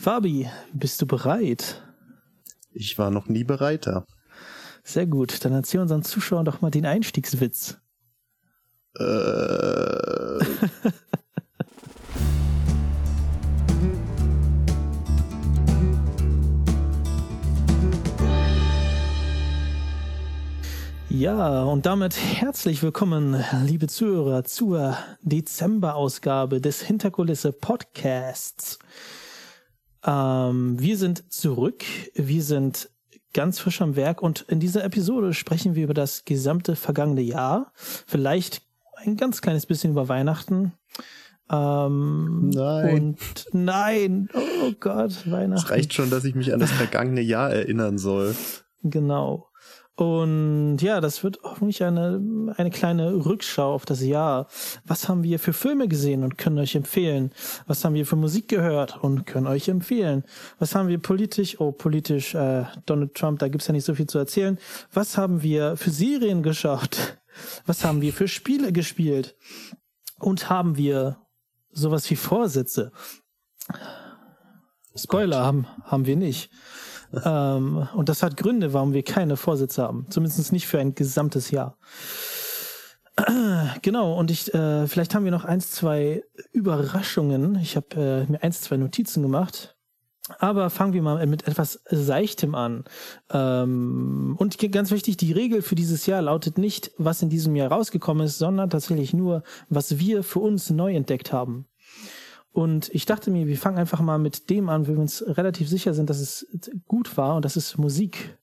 Fabi, bist du bereit? Ich war noch nie bereiter. Sehr gut, dann erzähl unseren Zuschauern doch mal den Einstiegswitz. Äh. Ja, und damit herzlich willkommen, liebe Zuhörer, zur Dezemberausgabe des Hinterkulisse Podcasts. Ähm, wir sind zurück, wir sind ganz frisch am Werk und in dieser Episode sprechen wir über das gesamte vergangene Jahr. Vielleicht ein ganz kleines bisschen über Weihnachten. Ähm, nein. Und nein, oh Gott, Weihnachten. Es reicht schon, dass ich mich an das vergangene Jahr erinnern soll. Genau. Und ja, das wird hoffentlich eine, eine kleine Rückschau auf das Jahr. Was haben wir für Filme gesehen und können euch empfehlen? Was haben wir für Musik gehört und können euch empfehlen? Was haben wir politisch, oh, politisch, äh, Donald Trump, da gibt's ja nicht so viel zu erzählen. Was haben wir für Serien geschaut? Was haben wir für Spiele gespielt? Und haben wir sowas wie Vorsätze? Spoiler haben, haben wir nicht ähm, und das hat Gründe, warum wir keine Vorsitze haben. Zumindest nicht für ein gesamtes Jahr. Genau, und ich, äh, vielleicht haben wir noch eins, zwei Überraschungen. Ich habe äh, mir eins, zwei Notizen gemacht. Aber fangen wir mal mit etwas Seichtem an. Ähm, und ganz wichtig, die Regel für dieses Jahr lautet nicht, was in diesem Jahr rausgekommen ist, sondern tatsächlich nur, was wir für uns neu entdeckt haben. Und ich dachte mir, wir fangen einfach mal mit dem an, wo wir uns relativ sicher sind, dass es gut war und das ist Musik.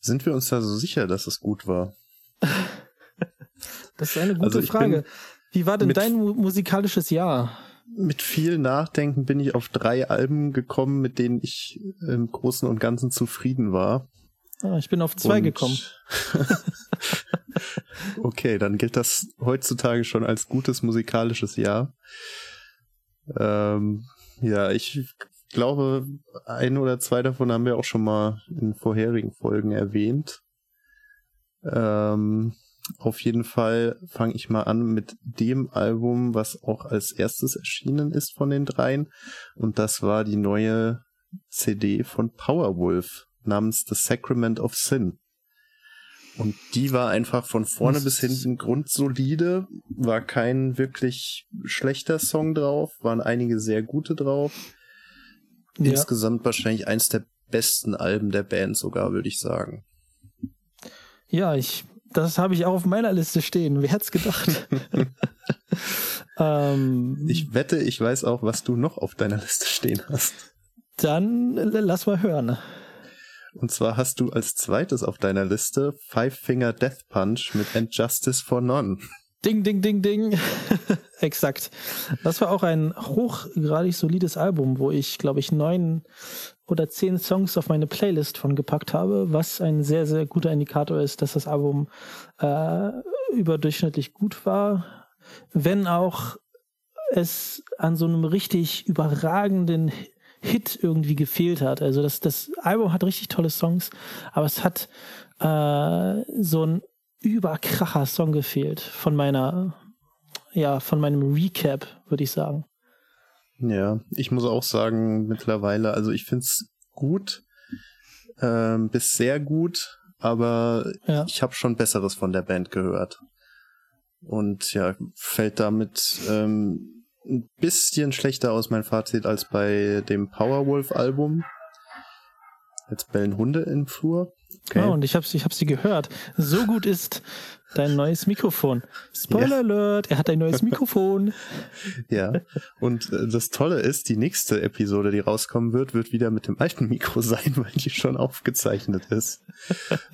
Sind wir uns da so sicher, dass es gut war? das ist eine gute also Frage. Wie war denn dein musikalisches Jahr? Mit viel Nachdenken bin ich auf drei Alben gekommen, mit denen ich im Großen und Ganzen zufrieden war. Ah, ich bin auf zwei und gekommen. okay, dann gilt das heutzutage schon als gutes musikalisches Jahr. Ähm, ja, ich glaube, ein oder zwei davon haben wir auch schon mal in vorherigen Folgen erwähnt. Ähm, auf jeden Fall fange ich mal an mit dem Album, was auch als erstes erschienen ist von den dreien. Und das war die neue CD von Powerwolf namens The Sacrament of Sin. Und die war einfach von vorne bis hinten grundsolide, war kein wirklich schlechter Song drauf, waren einige sehr gute drauf. Ja. Insgesamt wahrscheinlich eins der besten Alben der Band sogar, würde ich sagen. Ja, ich, das habe ich auch auf meiner Liste stehen. Wer hätte es gedacht? ähm, ich wette, ich weiß auch, was du noch auf deiner Liste stehen hast. Dann lass mal hören. Und zwar hast du als zweites auf deiner Liste Five Finger Death Punch mit And Justice for None. Ding, ding, ding, ding. Exakt. Das war auch ein hochgradig solides Album, wo ich, glaube ich, neun oder zehn Songs auf meine Playlist von gepackt habe, was ein sehr, sehr guter Indikator ist, dass das Album äh, überdurchschnittlich gut war. Wenn auch es an so einem richtig überragenden Hit irgendwie gefehlt hat. Also das, das Album hat richtig tolle Songs, aber es hat äh, so ein überkracher Song gefehlt von meiner, ja, von meinem Recap, würde ich sagen. Ja, ich muss auch sagen, mittlerweile, also ich finde es gut, ähm, bis sehr gut, aber ja. ich habe schon Besseres von der Band gehört. Und ja, fällt damit ähm, ein bisschen schlechter aus, mein Fazit, als bei dem Powerwolf-Album. Jetzt bellen Hunde im Flur. Okay. Oh, und ich habe ich hab sie gehört. So gut ist dein neues Mikrofon. Spoiler ja. Alert, er hat ein neues Mikrofon. ja, und äh, das Tolle ist, die nächste Episode, die rauskommen wird, wird wieder mit dem alten Mikro sein, weil die schon aufgezeichnet ist.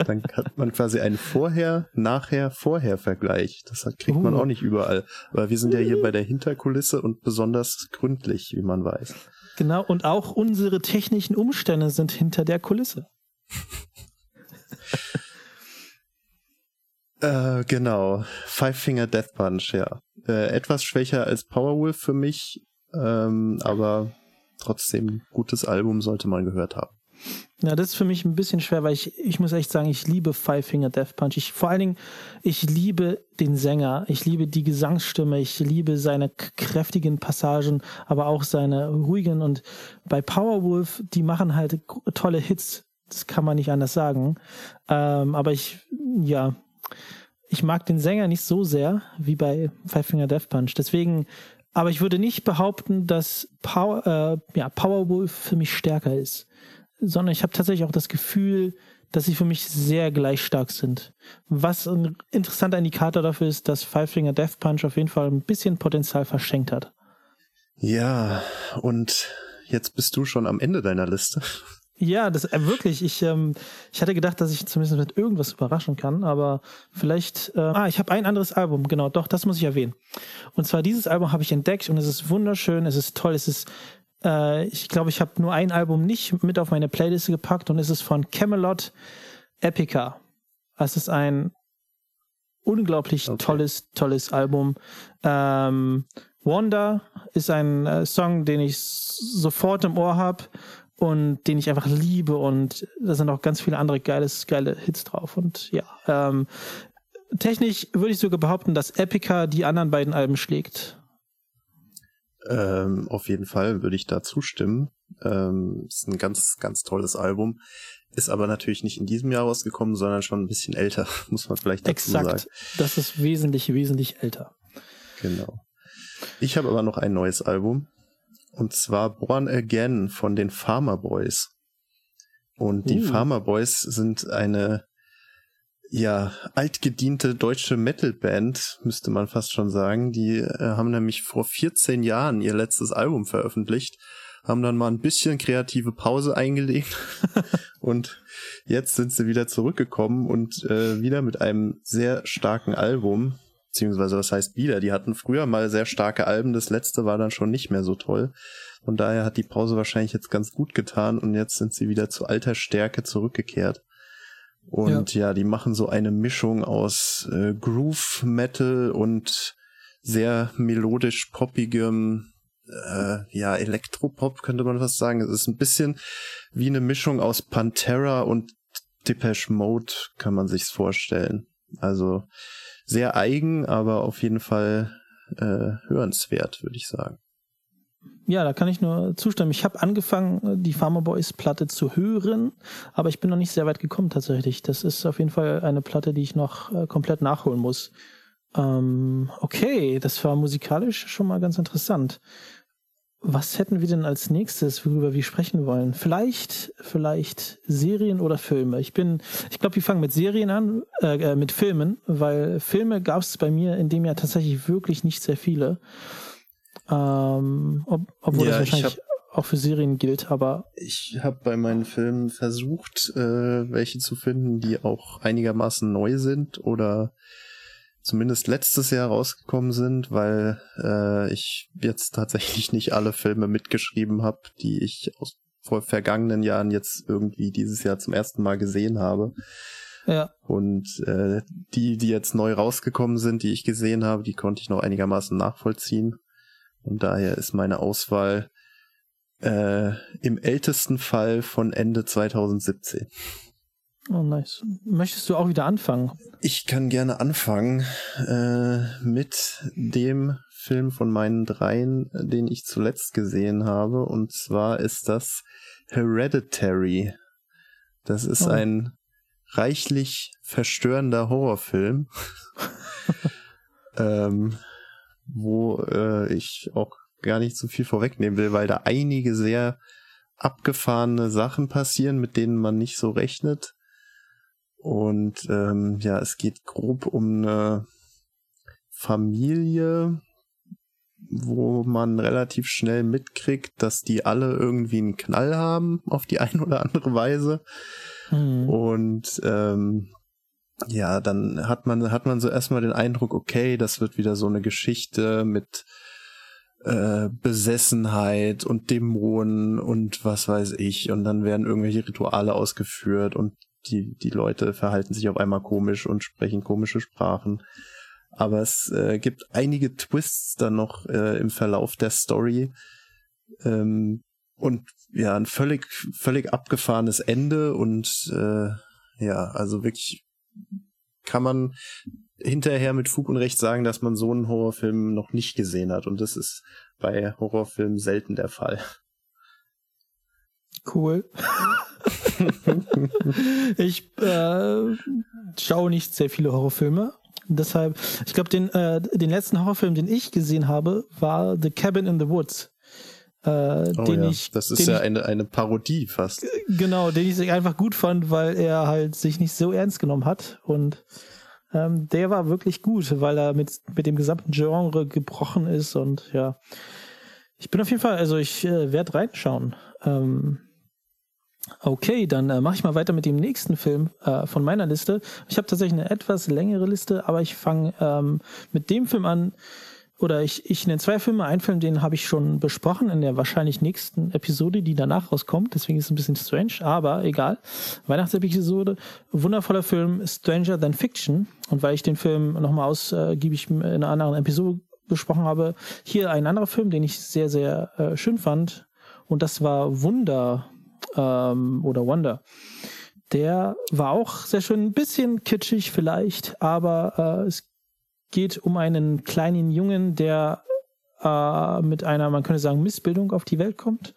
Dann hat man quasi einen Vorher, Nachher, Vorher-Vergleich. Das kriegt man auch nicht überall. Aber wir sind ja hier bei der Hinterkulisse und besonders gründlich, wie man weiß. Genau, und auch unsere technischen Umstände sind hinter der Kulisse. Äh, genau. Five Finger Death Punch, ja. Äh, etwas schwächer als Powerwolf für mich, ähm, aber trotzdem gutes Album sollte man gehört haben. Ja, das ist für mich ein bisschen schwer, weil ich, ich muss echt sagen, ich liebe Five Finger Death Punch. Ich, vor allen Dingen, ich liebe den Sänger, ich liebe die Gesangsstimme, ich liebe seine kräftigen Passagen, aber auch seine ruhigen und bei Powerwolf, die machen halt tolle Hits. Das kann man nicht anders sagen. Ähm, aber ich, ja, ich mag den Sänger nicht so sehr wie bei Five Finger Death Punch. Deswegen, aber ich würde nicht behaupten, dass Power, äh, ja, Powerwolf für mich stärker ist sondern ich habe tatsächlich auch das Gefühl, dass sie für mich sehr gleich stark sind. Was ein interessanter Indikator dafür ist, dass Five Finger Death Punch auf jeden Fall ein bisschen Potenzial verschenkt hat. Ja, und jetzt bist du schon am Ende deiner Liste. Ja, das äh, wirklich. Ich, ähm, ich hatte gedacht, dass ich zumindest mit irgendwas überraschen kann, aber vielleicht. Äh, ah, ich habe ein anderes Album, genau, doch, das muss ich erwähnen. Und zwar dieses Album habe ich entdeckt und es ist wunderschön, es ist toll, es ist äh, ich glaube, ich habe nur ein Album nicht mit auf meine Playliste gepackt und es ist von Camelot Epica. Es ist ein unglaublich okay. tolles, tolles Album. Ähm, Wonder ist ein äh, Song, den ich sofort im Ohr habe und den ich einfach liebe und da sind auch ganz viele andere geiles, geile Hits drauf und ja, ähm, technisch würde ich sogar behaupten, dass Epica die anderen beiden Alben schlägt. Ähm, auf jeden Fall würde ich da zustimmen. Ähm, ist ein ganz, ganz tolles Album. Ist aber natürlich nicht in diesem Jahr rausgekommen, sondern schon ein bisschen älter, muss man vielleicht dazu Exakt. sagen. Das ist wesentlich, wesentlich älter. Genau. Ich habe aber noch ein neues Album. Und zwar Born Again von den Farmer Boys. Und die uh. Farmer Boys sind eine ja, altgediente deutsche Metalband, müsste man fast schon sagen. Die äh, haben nämlich vor 14 Jahren ihr letztes Album veröffentlicht, haben dann mal ein bisschen kreative Pause eingelegt und jetzt sind sie wieder zurückgekommen und äh, wieder mit einem sehr starken Album, beziehungsweise was heißt wieder, die hatten früher mal sehr starke Alben, das letzte war dann schon nicht mehr so toll. Von daher hat die Pause wahrscheinlich jetzt ganz gut getan und jetzt sind sie wieder zu alter Stärke zurückgekehrt. Und ja. ja, die machen so eine Mischung aus äh, Groove Metal und sehr melodisch poppigem, äh, ja, Elektropop könnte man fast sagen. Es ist ein bisschen wie eine Mischung aus Pantera und Depeche Mode, kann man sich's vorstellen. Also sehr eigen, aber auf jeden Fall äh, hörenswert, würde ich sagen. Ja, da kann ich nur zustimmen. Ich habe angefangen, die Farmer Boys Platte zu hören, aber ich bin noch nicht sehr weit gekommen tatsächlich. Das ist auf jeden Fall eine Platte, die ich noch äh, komplett nachholen muss. Ähm, okay, das war musikalisch schon mal ganz interessant. Was hätten wir denn als nächstes, worüber wir sprechen wollen? Vielleicht, vielleicht Serien oder Filme. Ich bin, ich glaube, wir fangen mit Serien an, äh, äh mit Filmen, weil Filme gab es bei mir in dem Jahr tatsächlich wirklich nicht sehr viele. Ähm, ob, obwohl ja, das wahrscheinlich auch für Serien gilt, aber. Ich habe bei meinen Filmen versucht, äh, welche zu finden, die auch einigermaßen neu sind oder zumindest letztes Jahr rausgekommen sind, weil äh, ich jetzt tatsächlich nicht alle Filme mitgeschrieben habe, die ich aus vor vergangenen Jahren jetzt irgendwie dieses Jahr zum ersten Mal gesehen habe. Ja. Und äh, die, die jetzt neu rausgekommen sind, die ich gesehen habe, die konnte ich noch einigermaßen nachvollziehen. Und daher ist meine Auswahl äh, im ältesten Fall von Ende 2017. Oh, nice. Möchtest du auch wieder anfangen? Ich kann gerne anfangen äh, mit dem Film von meinen dreien, den ich zuletzt gesehen habe. Und zwar ist das Hereditary. Das ist oh. ein reichlich verstörender Horrorfilm. ähm, wo äh, ich auch gar nicht so viel vorwegnehmen will, weil da einige sehr abgefahrene Sachen passieren, mit denen man nicht so rechnet. Und ähm, ja, es geht grob um eine Familie, wo man relativ schnell mitkriegt, dass die alle irgendwie einen Knall haben auf die eine oder andere Weise. Mhm. Und ähm, ja, dann hat man, hat man so erstmal den Eindruck, okay, das wird wieder so eine Geschichte mit äh, Besessenheit und Dämonen und was weiß ich. Und dann werden irgendwelche Rituale ausgeführt und die, die Leute verhalten sich auf einmal komisch und sprechen komische Sprachen. Aber es äh, gibt einige Twists dann noch äh, im Verlauf der Story, ähm, und ja, ein völlig, völlig abgefahrenes Ende und äh, ja, also wirklich kann man hinterher mit Fug und Recht sagen, dass man so einen Horrorfilm noch nicht gesehen hat. Und das ist bei Horrorfilmen selten der Fall. Cool. ich äh, schaue nicht sehr viele Horrorfilme. Deshalb, ich glaube, den, äh, den letzten Horrorfilm, den ich gesehen habe, war The Cabin in the Woods. Äh, oh den ja. ich, das ist ja ich, eine, eine Parodie fast. Genau, den ich einfach gut fand, weil er halt sich nicht so ernst genommen hat. Und ähm, der war wirklich gut, weil er mit, mit dem gesamten Genre gebrochen ist. Und ja, ich bin auf jeden Fall, also ich äh, werde reinschauen. Ähm, Okay, dann äh, mache ich mal weiter mit dem nächsten Film äh, von meiner Liste. Ich habe tatsächlich eine etwas längere Liste, aber ich fange ähm, mit dem Film an. Oder ich, ich nenne zwei Filme. Ein Film, den habe ich schon besprochen in der wahrscheinlich nächsten Episode, die danach rauskommt. Deswegen ist es ein bisschen strange, aber egal. Weihnachtsepisode, wundervoller Film, Stranger Than Fiction. Und weil ich den Film nochmal ausgiebig in einer anderen Episode besprochen habe, hier ein anderer Film, den ich sehr, sehr äh, schön fand. Und das war Wunder ähm, oder Wonder. Der war auch sehr schön, ein bisschen kitschig vielleicht, aber äh, es geht um einen kleinen Jungen, der äh, mit einer, man könnte sagen, Missbildung auf die Welt kommt.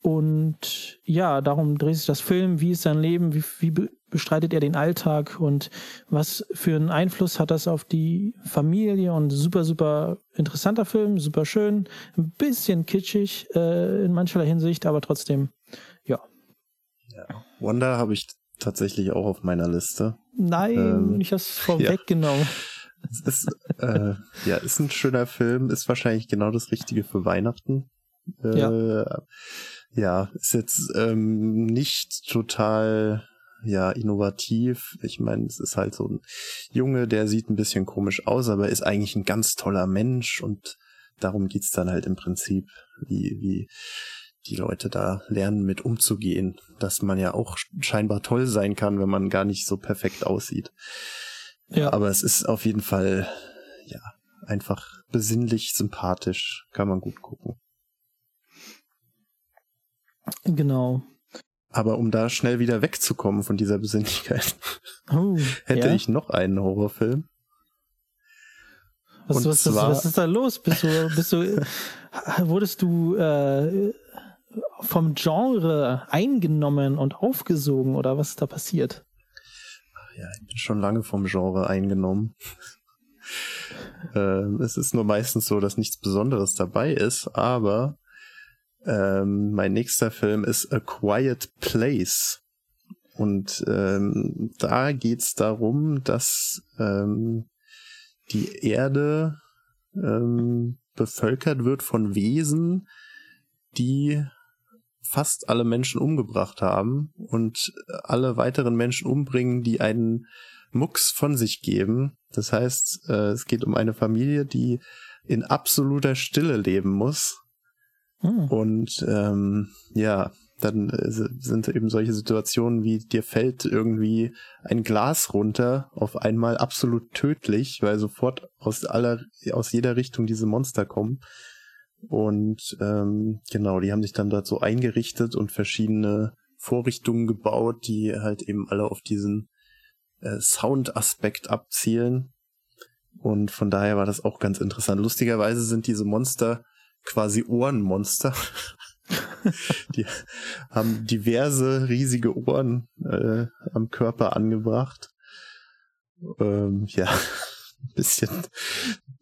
Und ja, darum dreht sich das Film, wie ist sein Leben, wie, wie bestreitet er den Alltag und was für einen Einfluss hat das auf die Familie und super, super interessanter Film, super schön, ein bisschen kitschig äh, in mancherlei Hinsicht, aber trotzdem. Ja. Wonder habe ich tatsächlich auch auf meiner Liste. Nein, ähm, ich habe es vorweggenommen. Ja. Es ist, äh, ja, ist ein schöner Film, ist wahrscheinlich genau das Richtige für Weihnachten. Äh, ja. ja, ist jetzt ähm, nicht total ja innovativ. Ich meine, es ist halt so ein Junge, der sieht ein bisschen komisch aus, aber ist eigentlich ein ganz toller Mensch und darum geht's dann halt im Prinzip, wie, wie die Leute da lernen, mit umzugehen, dass man ja auch scheinbar toll sein kann, wenn man gar nicht so perfekt aussieht. Ja. Aber es ist auf jeden Fall, ja, einfach besinnlich, sympathisch, kann man gut gucken. Genau. Aber um da schnell wieder wegzukommen von dieser Besinnlichkeit, oh, hätte ja? ich noch einen Horrorfilm. Was, was, was, was, ist da los? Bist du, bist du, wurdest du äh, vom Genre eingenommen und aufgesogen oder was ist da passiert? Ja, ich bin schon lange vom Genre eingenommen. ähm, es ist nur meistens so, dass nichts Besonderes dabei ist, aber ähm, mein nächster Film ist A Quiet Place. Und ähm, da geht's darum, dass ähm, die Erde ähm, bevölkert wird von Wesen, die fast alle Menschen umgebracht haben und alle weiteren Menschen umbringen, die einen Mucks von sich geben. Das heißt, äh, es geht um eine Familie, die in absoluter Stille leben muss. Hm. Und ähm, ja, dann äh, sind eben solche Situationen wie dir fällt irgendwie ein Glas runter, auf einmal absolut tödlich, weil sofort aus aller, aus jeder Richtung diese Monster kommen. Und ähm, genau, die haben sich dann dort so eingerichtet und verschiedene Vorrichtungen gebaut, die halt eben alle auf diesen äh, Sound-Aspekt abzielen. Und von daher war das auch ganz interessant. Lustigerweise sind diese Monster quasi Ohrenmonster. die haben diverse riesige Ohren äh, am Körper angebracht. Ähm, ja, bisschen,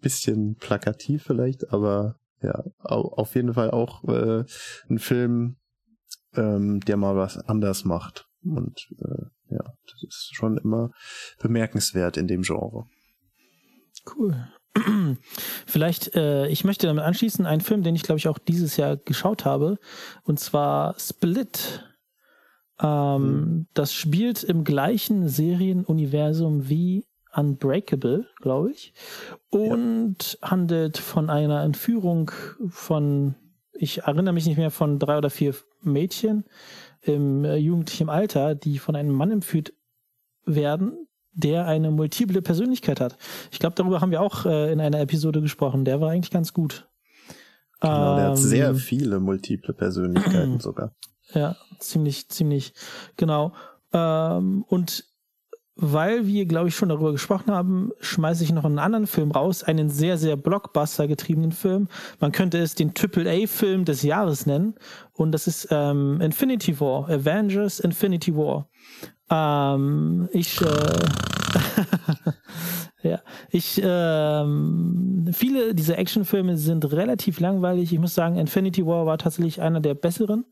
bisschen plakativ vielleicht, aber ja, auf jeden Fall auch äh, ein Film, ähm, der mal was anders macht. Und äh, ja, das ist schon immer bemerkenswert in dem Genre. Cool. Vielleicht, äh, ich möchte damit anschließen, einen Film, den ich glaube ich auch dieses Jahr geschaut habe, und zwar Split. Ähm, mhm. Das spielt im gleichen Serienuniversum wie Unbreakable, glaube ich, und ja. handelt von einer Entführung von, ich erinnere mich nicht mehr, von drei oder vier Mädchen im äh, jugendlichen Alter, die von einem Mann entführt werden, der eine multiple Persönlichkeit hat. Ich glaube, darüber haben wir auch äh, in einer Episode gesprochen. Der war eigentlich ganz gut. Genau, der hat sehr ähm, viele multiple Persönlichkeiten sogar. Ja, ziemlich, ziemlich, genau. Ähm, und weil wir, glaube ich, schon darüber gesprochen haben, schmeiße ich noch einen anderen Film raus, einen sehr, sehr Blockbuster getriebenen Film. Man könnte es den Triple-A-Film des Jahres nennen. Und das ist ähm, Infinity War, Avengers Infinity War. Ähm, ich, äh, ja, ich, ähm, viele dieser Actionfilme sind relativ langweilig. Ich muss sagen, Infinity War war tatsächlich einer der besseren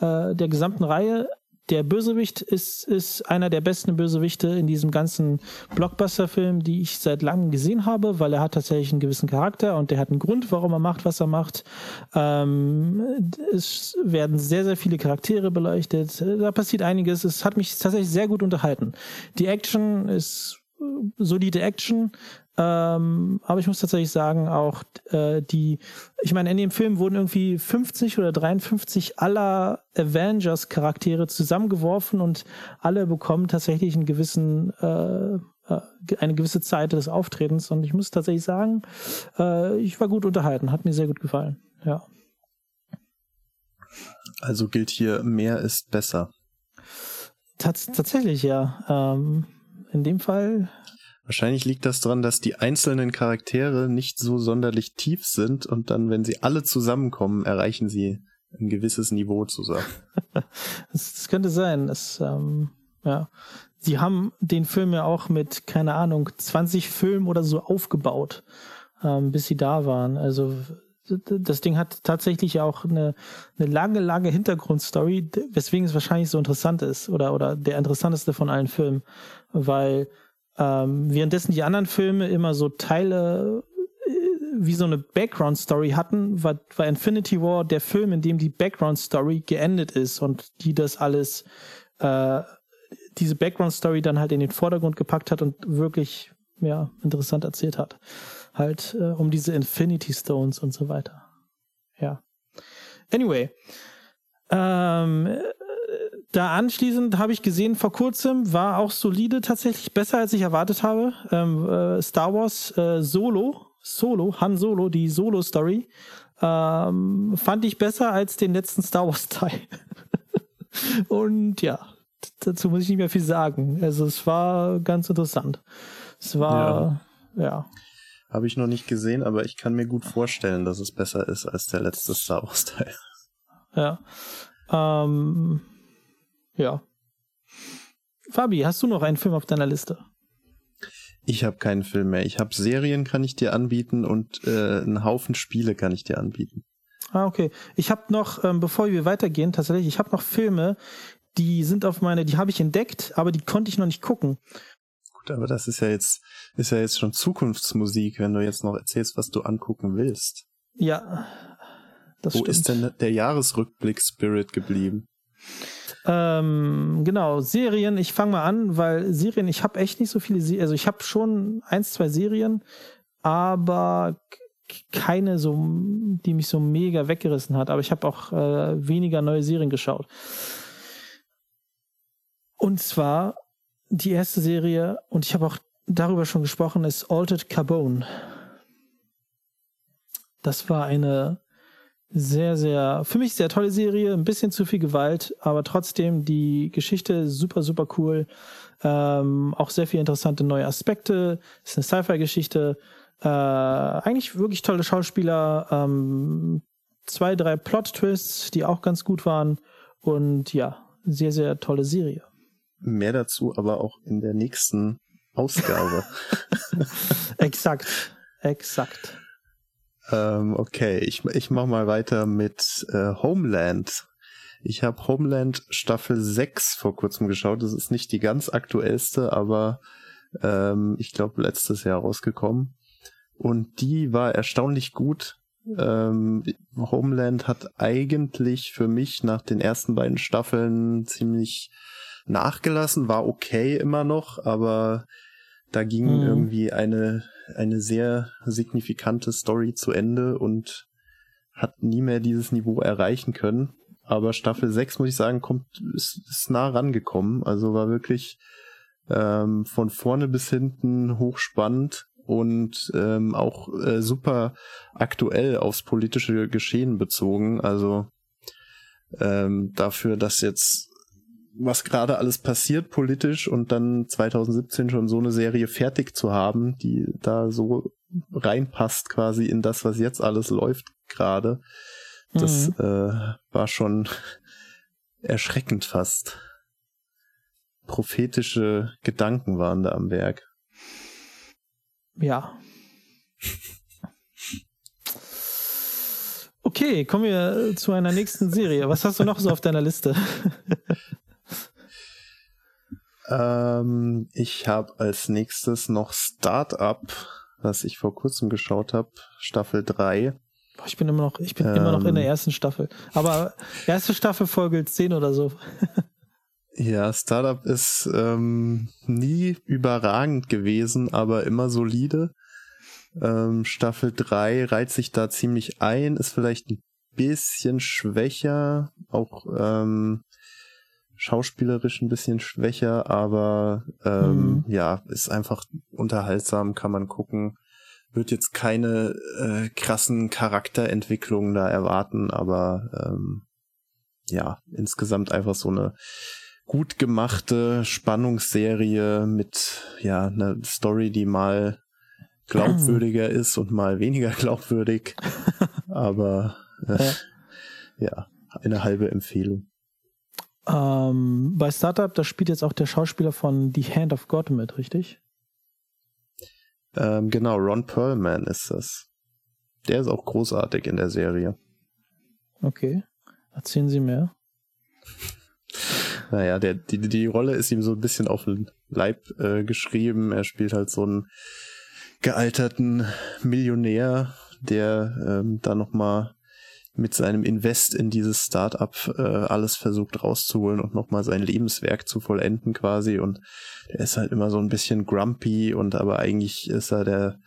äh, der gesamten Reihe der Bösewicht ist, ist einer der besten Bösewichte in diesem ganzen Blockbuster-Film, die ich seit langem gesehen habe, weil er hat tatsächlich einen gewissen Charakter und der hat einen Grund, warum er macht, was er macht. Ähm, es werden sehr, sehr viele Charaktere beleuchtet. Da passiert einiges. Es hat mich tatsächlich sehr gut unterhalten. Die Action ist solide Action. Ähm, aber ich muss tatsächlich sagen, auch äh, die, ich meine, in dem Film wurden irgendwie 50 oder 53 aller Avengers-Charaktere zusammengeworfen und alle bekommen tatsächlich einen gewissen, äh, äh, eine gewisse Zeit des Auftretens. Und ich muss tatsächlich sagen, äh, ich war gut unterhalten, hat mir sehr gut gefallen. Ja. Also gilt hier, mehr ist besser. Tats tatsächlich, ja. Ähm, in dem Fall Wahrscheinlich liegt das daran, dass die einzelnen Charaktere nicht so sonderlich tief sind und dann, wenn sie alle zusammenkommen, erreichen sie ein gewisses Niveau zusammen. das, könnte sein. Das, ähm, ja. Sie haben den Film ja auch mit, keine Ahnung, 20 Filmen oder so aufgebaut, ähm, bis sie da waren. Also das Ding hat tatsächlich auch eine, eine lange, lange Hintergrundstory, weswegen es wahrscheinlich so interessant ist oder, oder der interessanteste von allen Filmen, weil ähm, währenddessen die anderen Filme immer so Teile äh, wie so eine Background-Story hatten, war, war Infinity War der Film, in dem die Background-Story geendet ist und die das alles, äh, diese Background-Story dann halt in den Vordergrund gepackt hat und wirklich, ja, interessant erzählt hat. Halt äh, um diese Infinity Stones und so weiter. Ja. Anyway. Ähm, da anschließend habe ich gesehen vor kurzem, war auch solide, tatsächlich besser als ich erwartet habe. Ähm, äh, Star Wars äh, Solo, Solo, Han Solo, die Solo-Story, ähm, fand ich besser als den letzten Star Wars-Teil. Und ja, dazu muss ich nicht mehr viel sagen. Also es war ganz interessant. Es war, ja. ja. Habe ich noch nicht gesehen, aber ich kann mir gut vorstellen, dass es besser ist als der letzte Star Wars-Teil. Ja. Ähm, ja. Fabi, hast du noch einen Film auf deiner Liste? Ich habe keinen Film mehr. Ich habe Serien, kann ich dir anbieten und äh, einen Haufen Spiele kann ich dir anbieten. Ah, okay. Ich habe noch, ähm, bevor wir weitergehen, tatsächlich, ich habe noch Filme, die sind auf meine, die habe ich entdeckt, aber die konnte ich noch nicht gucken. Gut, aber das ist ja jetzt, ist ja jetzt schon Zukunftsmusik, wenn du jetzt noch erzählst, was du angucken willst. Ja. Das Wo stimmt. ist denn der Jahresrückblick Spirit geblieben? Ähm, genau, Serien, ich fange mal an, weil Serien, ich habe echt nicht so viele Serien, also ich habe schon eins, zwei Serien, aber keine so, die mich so mega weggerissen hat, aber ich habe auch äh, weniger neue Serien geschaut. Und zwar die erste Serie, und ich habe auch darüber schon gesprochen, ist Altered Carbone. Das war eine sehr, sehr, für mich sehr tolle Serie, ein bisschen zu viel Gewalt, aber trotzdem die Geschichte super, super cool. Ähm, auch sehr viele interessante neue Aspekte. Ist eine Sci-Fi-Geschichte. Äh, eigentlich wirklich tolle Schauspieler. Ähm, zwei, drei Plot-Twists, die auch ganz gut waren. Und ja, sehr, sehr tolle Serie. Mehr dazu aber auch in der nächsten Ausgabe. exakt, exakt. Ähm, okay, ich, ich mach mal weiter mit äh, Homeland. Ich habe Homeland Staffel 6 vor kurzem geschaut. Das ist nicht die ganz aktuellste, aber ähm, ich glaube letztes Jahr rausgekommen. Und die war erstaunlich gut. Ähm, Homeland hat eigentlich für mich nach den ersten beiden Staffeln ziemlich nachgelassen, war okay immer noch, aber da ging mhm. irgendwie eine, eine sehr signifikante Story zu Ende und hat nie mehr dieses Niveau erreichen können. Aber Staffel 6, muss ich sagen, kommt, ist, ist nah rangekommen. Also war wirklich ähm, von vorne bis hinten hochspannend und ähm, auch äh, super aktuell aufs politische Geschehen bezogen. Also ähm, dafür, dass jetzt was gerade alles passiert politisch und dann 2017 schon so eine Serie fertig zu haben, die da so reinpasst quasi in das, was jetzt alles läuft gerade. Das mhm. äh, war schon erschreckend fast. Prophetische Gedanken waren da am Werk. Ja. Okay, kommen wir zu einer nächsten Serie. Was hast du noch so auf deiner Liste? ähm, ich habe als nächstes noch Startup, was ich vor kurzem geschaut habe, Staffel 3. Ich bin immer noch, ich bin ähm, immer noch in der ähm. ersten Staffel. Aber erste Staffel Folge 10 oder so. ja, Startup ist ähm, nie überragend gewesen, aber immer solide. Ähm, Staffel 3 reiht sich da ziemlich ein, ist vielleicht ein bisschen schwächer, auch ähm, schauspielerisch ein bisschen schwächer, aber ähm, mhm. ja, ist einfach unterhaltsam, kann man gucken. Wird jetzt keine äh, krassen Charakterentwicklungen da erwarten, aber ähm, ja, insgesamt einfach so eine gut gemachte Spannungsserie mit ja einer Story, die mal glaubwürdiger ist und mal weniger glaubwürdig. Aber äh, ja. ja, eine halbe Empfehlung. Ähm, bei Startup, da spielt jetzt auch der Schauspieler von The Hand of God mit, richtig? Ähm, genau, Ron Perlman ist das. Der ist auch großartig in der Serie. Okay. Erzählen Sie mehr. naja, der, die, die Rolle ist ihm so ein bisschen auf den Leib äh, geschrieben. Er spielt halt so einen gealterten Millionär, der ähm, da nochmal mit seinem Invest in dieses Startup äh, alles versucht rauszuholen und nochmal sein Lebenswerk zu vollenden quasi. Und der ist halt immer so ein bisschen grumpy und aber eigentlich ist er der,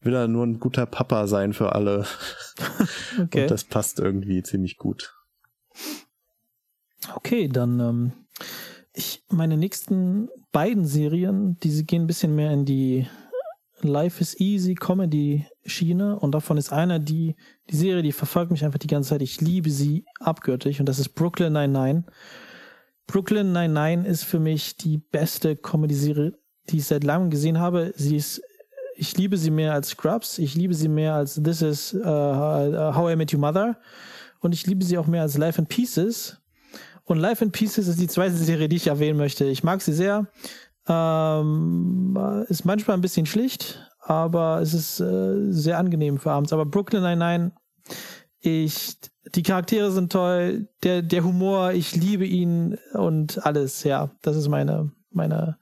will er nur ein guter Papa sein für alle. Okay. Und das passt irgendwie ziemlich gut. Okay, dann ähm, ich meine nächsten beiden Serien, die gehen ein bisschen mehr in die Life is Easy Comedy Schiene und davon ist einer die, die Serie, die verfolgt mich einfach die ganze Zeit. Ich liebe sie abgöttisch und das ist Brooklyn 99. Brooklyn 99 ist für mich die beste Comedy-Serie, die ich seit langem gesehen habe. Sie ist, ich liebe sie mehr als Scrubs, ich liebe sie mehr als This is uh, How I Met Your Mother und ich liebe sie auch mehr als Life in Pieces. Und Life in Pieces ist die zweite Serie, die ich erwähnen möchte. Ich mag sie sehr. Ähm, ist manchmal ein bisschen schlicht, aber es ist äh, sehr angenehm für abends. Aber Brooklyn Nine-Nine, ich, die Charaktere sind toll, der, der Humor, ich liebe ihn und alles, ja. Das ist meine, meine,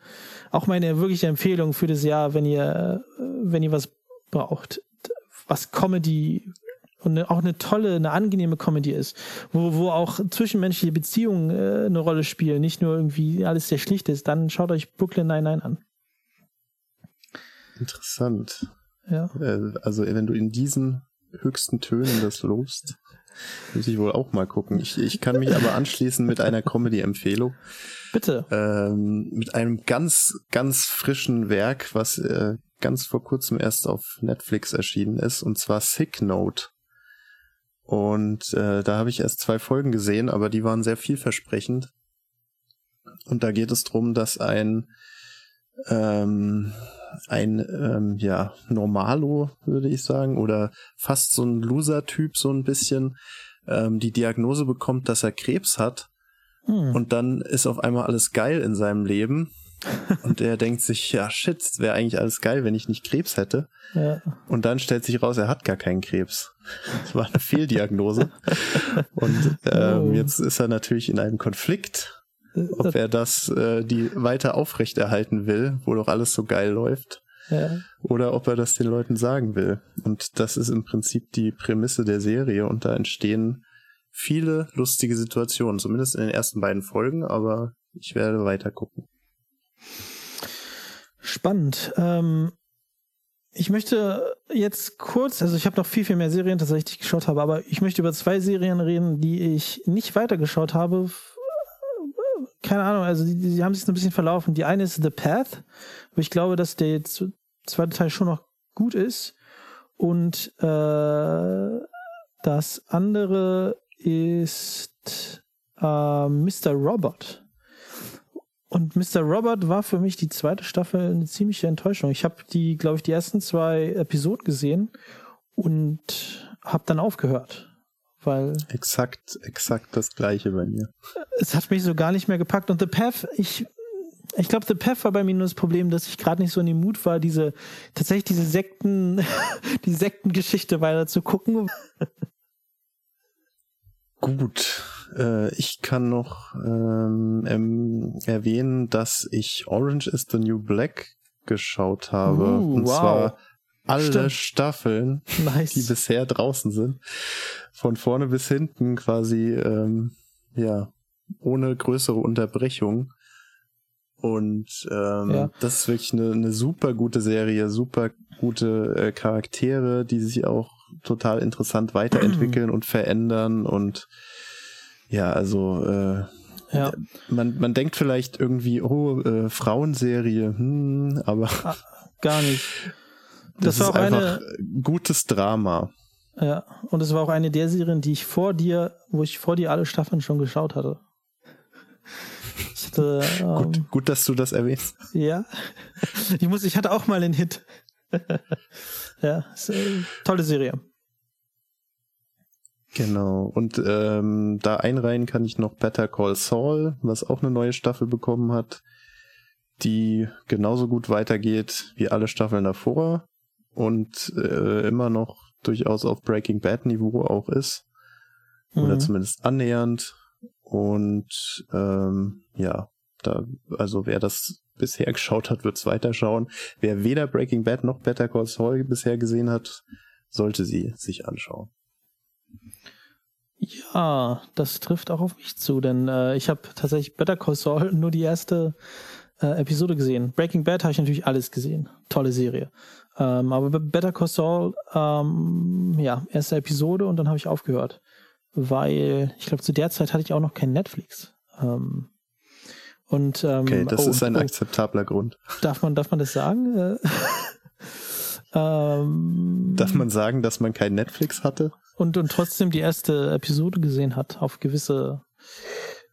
auch meine wirkliche Empfehlung für das Jahr, wenn ihr, wenn ihr was braucht, was Comedy und auch eine tolle, eine angenehme Comedy ist, wo, wo auch zwischenmenschliche Beziehungen äh, eine Rolle spielen, nicht nur irgendwie alles sehr schlicht ist, dann schaut euch Brooklyn Nine-Nine an. Interessant. Ja. Äh, also wenn du in diesen höchsten Tönen das lobst, muss ich wohl auch mal gucken. Ich, ich kann mich aber anschließen mit einer Comedy-Empfehlung. Bitte. Ähm, mit einem ganz, ganz frischen Werk, was äh, ganz vor kurzem erst auf Netflix erschienen ist, und zwar Sick Note. Und äh, da habe ich erst zwei Folgen gesehen, aber die waren sehr vielversprechend. Und da geht es drum, dass ein ähm, ein ähm, ja Normalo würde ich sagen oder fast so ein Loser-Typ so ein bisschen ähm, die Diagnose bekommt, dass er Krebs hat hm. und dann ist auf einmal alles geil in seinem Leben und er denkt sich, ja shit, wäre eigentlich alles geil, wenn ich nicht Krebs hätte. Ja. Und dann stellt sich raus, er hat gar keinen Krebs. Das war eine Fehldiagnose. und ähm, oh. jetzt ist er natürlich in einem Konflikt, ob er das äh, die weiter aufrechterhalten will, wo doch alles so geil läuft. Ja. Oder ob er das den Leuten sagen will. Und das ist im Prinzip die Prämisse der Serie und da entstehen viele lustige Situationen, zumindest in den ersten beiden Folgen, aber ich werde weiter gucken. Spannend. Ähm, ich möchte jetzt kurz, also ich habe noch viel, viel mehr Serien tatsächlich, geschaut habe, aber ich möchte über zwei Serien reden, die ich nicht weitergeschaut habe. Keine Ahnung, also die, die haben sich ein bisschen verlaufen. Die eine ist The Path, wo ich glaube, dass der zweite Teil schon noch gut ist. Und äh, das andere ist äh, Mr. Robot. Und Mr. Robot war für mich die zweite Staffel eine ziemliche Enttäuschung. Ich habe die, glaube ich, die ersten zwei Episoden gesehen und habe dann aufgehört, weil exakt, exakt das gleiche bei mir. Es hat mich so gar nicht mehr gepackt und The Path, ich ich glaube, The Path war bei mir nur das Problem, dass ich gerade nicht so in dem Mut war, diese tatsächlich diese Sekten, die Sektengeschichte weiter zu gucken. Gut, äh, ich kann noch ähm, ähm, erwähnen, dass ich Orange is the New Black geschaut habe. Uh, und wow. zwar alle Stimmt. Staffeln, nice. die bisher draußen sind. Von vorne bis hinten quasi, ähm, ja, ohne größere Unterbrechung. Und ähm, ja. das ist wirklich eine, eine super gute Serie, super gute äh, Charaktere, die sich auch total interessant weiterentwickeln und verändern und ja, also äh, ja. Man, man denkt vielleicht irgendwie, oh, äh, Frauenserie, hm, aber ah, gar nicht. Das, das war auch eine gutes Drama. Ja, und es war auch eine der Serien, die ich vor dir, wo ich vor dir alle Staffeln schon geschaut hatte. Hatte, ähm, gut, gut, dass du das erwähnst. Ja. Ich muss, ich hatte auch mal einen Hit. ja, ist, äh, tolle Serie. Genau. Und ähm, da einreihen kann ich noch Better Call Saul, was auch eine neue Staffel bekommen hat, die genauso gut weitergeht wie alle Staffeln davor und äh, immer noch durchaus auf Breaking Bad Niveau auch ist. Oder mhm. zumindest annähernd. Und ähm, ja, da, also wer das bisher geschaut hat, wird es weiterschauen. Wer weder Breaking Bad noch Better Call Saul bisher gesehen hat, sollte sie sich anschauen. Ja, das trifft auch auf mich zu, denn äh, ich habe tatsächlich Better Call Saul nur die erste äh, Episode gesehen. Breaking Bad habe ich natürlich alles gesehen. Tolle Serie. Ähm, aber Better Call Saul, ähm, ja, erste Episode und dann habe ich aufgehört. Weil ich glaube, zu der Zeit hatte ich auch noch kein Netflix. Ähm, und, ähm, okay, das oh, ist ein oh, akzeptabler Grund. Darf man, darf man das sagen? Äh, ähm, darf man sagen, dass man kein Netflix hatte? Und, und trotzdem die erste Episode gesehen hat, auf gewisse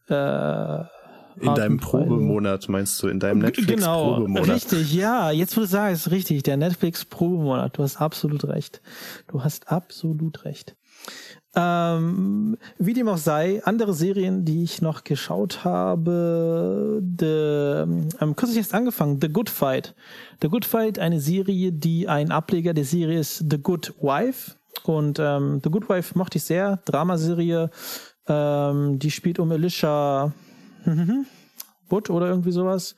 äh, in deinem Probemonat meinst du, in deinem Netflix-Probemonat? Genau, richtig, ja. Jetzt, wo du sagst, richtig, der Netflix-Probemonat. Du hast absolut recht. Du hast absolut recht. Ähm, wie dem auch sei, andere Serien, die ich noch geschaut habe, the, ähm, kürzlich erst angefangen, The Good Fight. The Good Fight, eine Serie, die ein Ableger der Serie ist The Good Wife. Und ähm, The Good Wife mochte ich sehr. Dramaserie. Ähm, die spielt um Alicia Wood oder irgendwie sowas.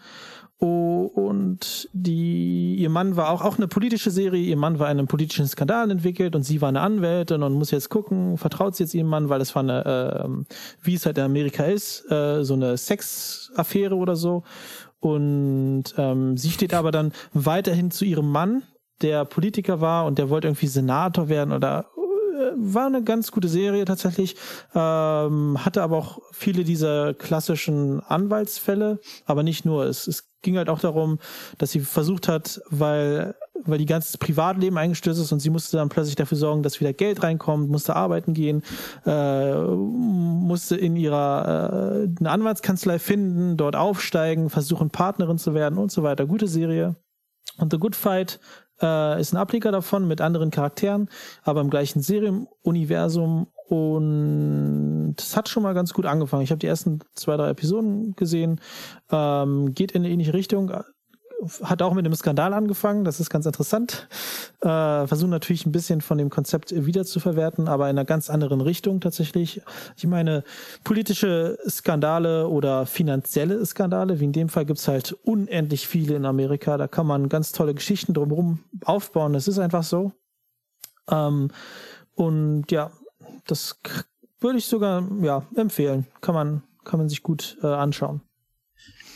Oh, und die, ihr Mann war auch, auch eine politische Serie. Ihr Mann war in einem politischen Skandal entwickelt und sie war eine Anwältin und muss jetzt gucken, vertraut sie jetzt ihrem Mann, weil es war eine, äh, wie es halt in Amerika ist, äh, so eine Sexaffäre oder so. Und ähm, sie steht aber dann weiterhin zu ihrem Mann, der Politiker war und der wollte irgendwie Senator werden oder äh, war eine ganz gute Serie tatsächlich, ähm, hatte aber auch viele dieser klassischen Anwaltsfälle, aber nicht nur. Es, es ging halt auch darum, dass sie versucht hat, weil weil die ganze Privatleben eingestürzt ist und sie musste dann plötzlich dafür sorgen, dass wieder Geld reinkommt, musste arbeiten gehen, äh, musste in ihrer äh, eine Anwaltskanzlei finden, dort aufsteigen, versuchen Partnerin zu werden und so weiter. Gute Serie. Und The Good Fight äh, ist ein Ableger davon mit anderen Charakteren, aber im gleichen Serienuniversum und es hat schon mal ganz gut angefangen. Ich habe die ersten zwei, drei Episoden gesehen. Ähm, geht in eine ähnliche Richtung hat auch mit einem Skandal angefangen, das ist ganz interessant. Äh, versuchen natürlich ein bisschen von dem Konzept wieder zu verwerten, aber in einer ganz anderen Richtung tatsächlich. Ich meine, politische Skandale oder finanzielle Skandale, wie in dem Fall gibt's halt unendlich viele in Amerika. Da kann man ganz tolle Geschichten drumherum aufbauen. Das ist einfach so. Ähm, und ja, das würde ich sogar ja, empfehlen. Kann man, kann man sich gut äh, anschauen.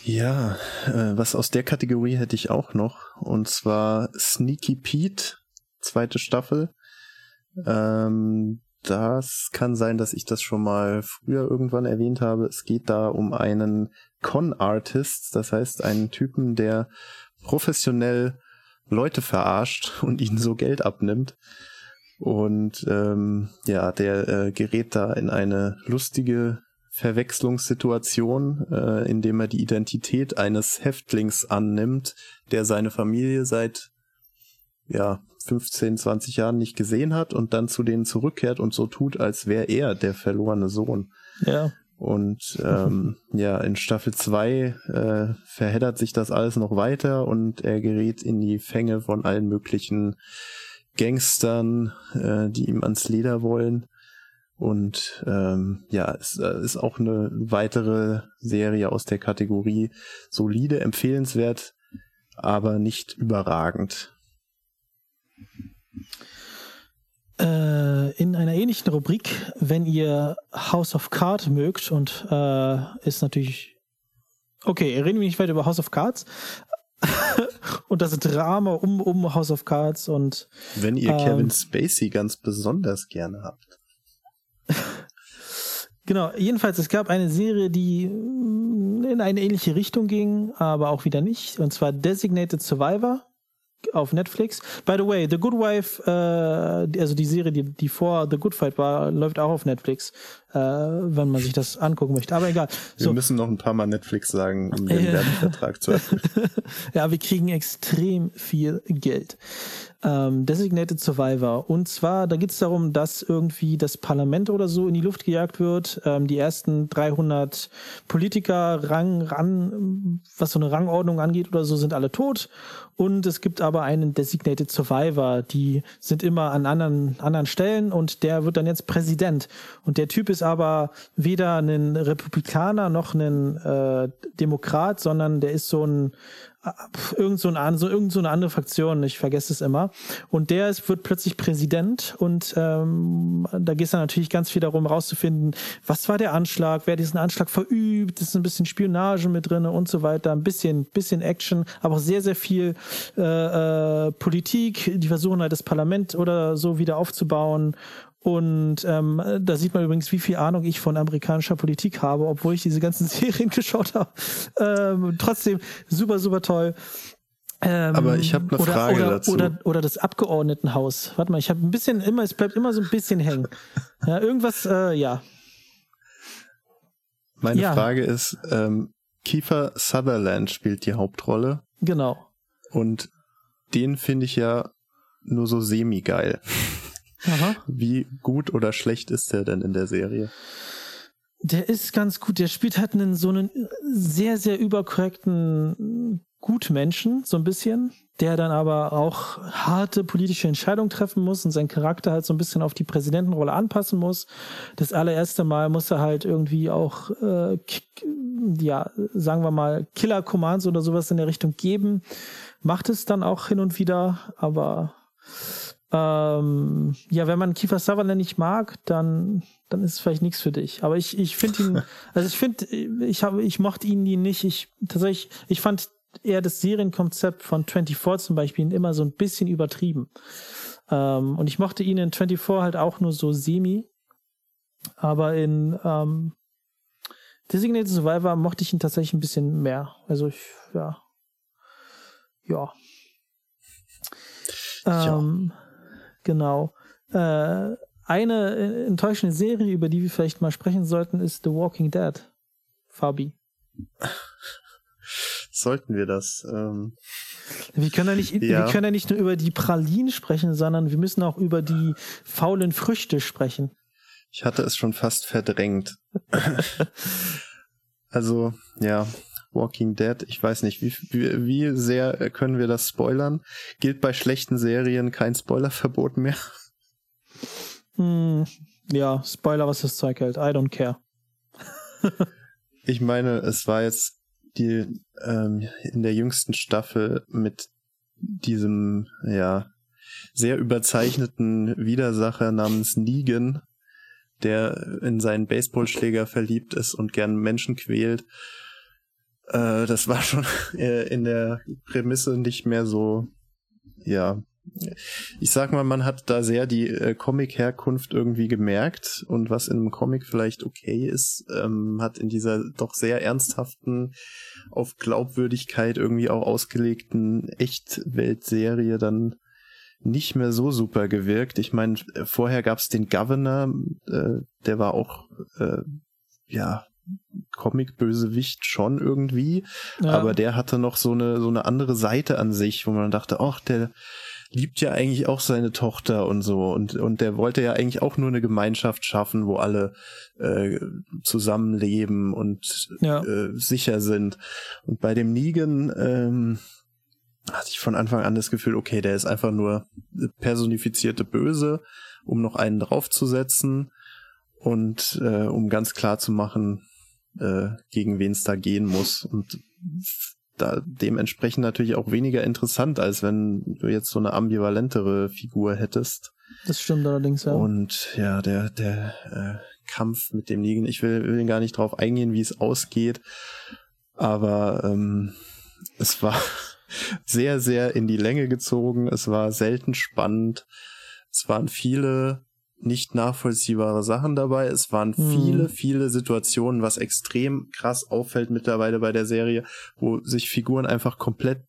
Ja, äh, was aus der Kategorie hätte ich auch noch. Und zwar Sneaky Pete, zweite Staffel. Ähm, das kann sein, dass ich das schon mal früher irgendwann erwähnt habe. Es geht da um einen Con-Artist, das heißt einen Typen, der professionell Leute verarscht und ihnen so Geld abnimmt. Und ähm, ja, der äh, gerät da in eine lustige Verwechslungssituation, äh, indem er die Identität eines Häftlings annimmt, der seine Familie seit ja 15, 20 Jahren nicht gesehen hat und dann zu denen zurückkehrt und so tut, als wäre er der verlorene Sohn. Ja. Und ähm, ja, in Staffel 2 äh, verheddert sich das alles noch weiter und er gerät in die Fänge von allen möglichen Gangstern, äh, die ihm ans Leder wollen. Und ähm, ja, es äh, ist auch eine weitere Serie aus der Kategorie solide, empfehlenswert, aber nicht überragend. Äh, in einer ähnlichen Rubrik, wenn ihr House of Cards mögt und äh, ist natürlich okay, reden wir nicht weiter über House of Cards, und das Drama um, um House of Cards und. Wenn ihr ähm, Kevin Spacey ganz besonders gerne habt. Genau, jedenfalls, es gab eine Serie, die in eine ähnliche Richtung ging, aber auch wieder nicht. Und zwar Designated Survivor auf Netflix. By the way, The Good Wife, äh, also die Serie, die, die vor The Good Fight war, läuft auch auf Netflix, äh, wenn man sich das angucken möchte. Aber egal. Wir so. müssen noch ein paar Mal Netflix sagen, um den Werbevertrag zu erfüllen. ja, wir kriegen extrem viel Geld ähm, Designated Survivor. Und zwar, da geht es darum, dass irgendwie das Parlament oder so in die Luft gejagt wird. Ähm, die ersten 300 Politiker, Rang, ran, was so eine Rangordnung angeht oder so, sind alle tot. Und es gibt aber einen Designated Survivor, die sind immer an anderen, anderen Stellen und der wird dann jetzt Präsident. Und der Typ ist aber weder ein Republikaner noch ein äh, Demokrat, sondern der ist so ein irgend so, eine, so, irgend so eine andere Fraktion, ich vergesse es immer. Und der ist, wird plötzlich Präsident und ähm, da geht es dann natürlich ganz viel darum, rauszufinden, was war der Anschlag, wer diesen Anschlag verübt, ist ein bisschen Spionage mit drin und so weiter, ein bisschen, bisschen Action, aber auch sehr, sehr viel äh, äh, Politik, die versuchen halt das Parlament oder so wieder aufzubauen und ähm, da sieht man übrigens, wie viel Ahnung ich von amerikanischer Politik habe, obwohl ich diese ganzen Serien geschaut habe. Ähm, trotzdem super, super toll. Ähm, Aber ich habe eine oder, Frage oder, dazu. Oder, oder das Abgeordnetenhaus. Warte mal, ich habe ein bisschen immer, es bleibt immer so ein bisschen hängen. Ja, irgendwas, äh, ja. Meine ja. Frage ist, ähm, Kiefer Sutherland spielt die Hauptrolle. Genau. Und den finde ich ja nur so semi-geil. Aha. Wie gut oder schlecht ist der denn in der Serie? Der ist ganz gut. Der spielt halt einen so einen sehr, sehr überkorrekten Gutmenschen, so ein bisschen, der dann aber auch harte politische Entscheidungen treffen muss und seinen Charakter halt so ein bisschen auf die Präsidentenrolle anpassen muss. Das allererste Mal muss er halt irgendwie auch, äh, ja, sagen wir mal, Killer-Commands oder sowas in der Richtung geben. Macht es dann auch hin und wieder, aber ähm, ja, wenn man Kiefer Sutherland nicht mag, dann, dann ist es vielleicht nichts für dich. Aber ich, ich finde ihn, also ich finde, ich habe, ich mochte ihn nie nicht. Ich, tatsächlich, ich fand eher das Serienkonzept von 24 zum Beispiel immer so ein bisschen übertrieben. Ähm, und ich mochte ihn in 24 halt auch nur so semi. Aber in, ähm, Designated Survivor mochte ich ihn tatsächlich ein bisschen mehr. Also ich, ja. Ja. Ähm, ja. Genau. Äh, eine äh, enttäuschende Serie, über die wir vielleicht mal sprechen sollten, ist The Walking Dead. Fabi. Sollten wir das? Ähm, wir können ja nicht, ja. wir können ja nicht nur über die Pralinen sprechen, sondern wir müssen auch über die faulen Früchte sprechen. Ich hatte es schon fast verdrängt. also, ja, Walking Dead. Ich weiß nicht, wie, wie, wie sehr können wir das spoilern? Gilt bei schlechten Serien kein Spoilerverbot mehr? Hm, ja, Spoiler, was das Zeug hält. I don't care. ich meine, es war jetzt die ähm, in der jüngsten Staffel mit diesem, ja, sehr überzeichneten Widersacher namens Negan, der in seinen Baseballschläger verliebt ist und gern Menschen quält äh, das war schon äh, in der Prämisse nicht mehr so, ja, ich sag mal, man hat da sehr die äh, Comic-Herkunft irgendwie gemerkt und was in einem Comic vielleicht okay ist, ähm, hat in dieser doch sehr ernsthaften, auf Glaubwürdigkeit irgendwie auch ausgelegten Echtweltserie dann nicht mehr so super gewirkt. Ich meine, vorher gab's den Governor, äh, der war auch äh, ja Comic-Bösewicht schon irgendwie, ja. aber der hatte noch so eine so eine andere Seite an sich, wo man dachte, ach, der liebt ja eigentlich auch seine Tochter und so und und der wollte ja eigentlich auch nur eine Gemeinschaft schaffen, wo alle äh, zusammenleben und ja. äh, sicher sind. Und bei dem Negan ähm, hatte ich von Anfang an das Gefühl, okay, der ist einfach nur personifizierte Böse, um noch einen draufzusetzen und äh, um ganz klar zu machen, äh, gegen wen es da gehen muss. Und da dementsprechend natürlich auch weniger interessant, als wenn du jetzt so eine ambivalentere Figur hättest. Das stimmt allerdings, ja. Und ja, der, der äh, Kampf mit dem Negan, ich will, will gar nicht drauf eingehen, wie es ausgeht, aber ähm, es war sehr, sehr in die Länge gezogen. Es war selten spannend. Es waren viele nicht nachvollziehbare Sachen dabei. Es waren hm. viele, viele Situationen, was extrem krass auffällt mittlerweile bei der Serie, wo sich Figuren einfach komplett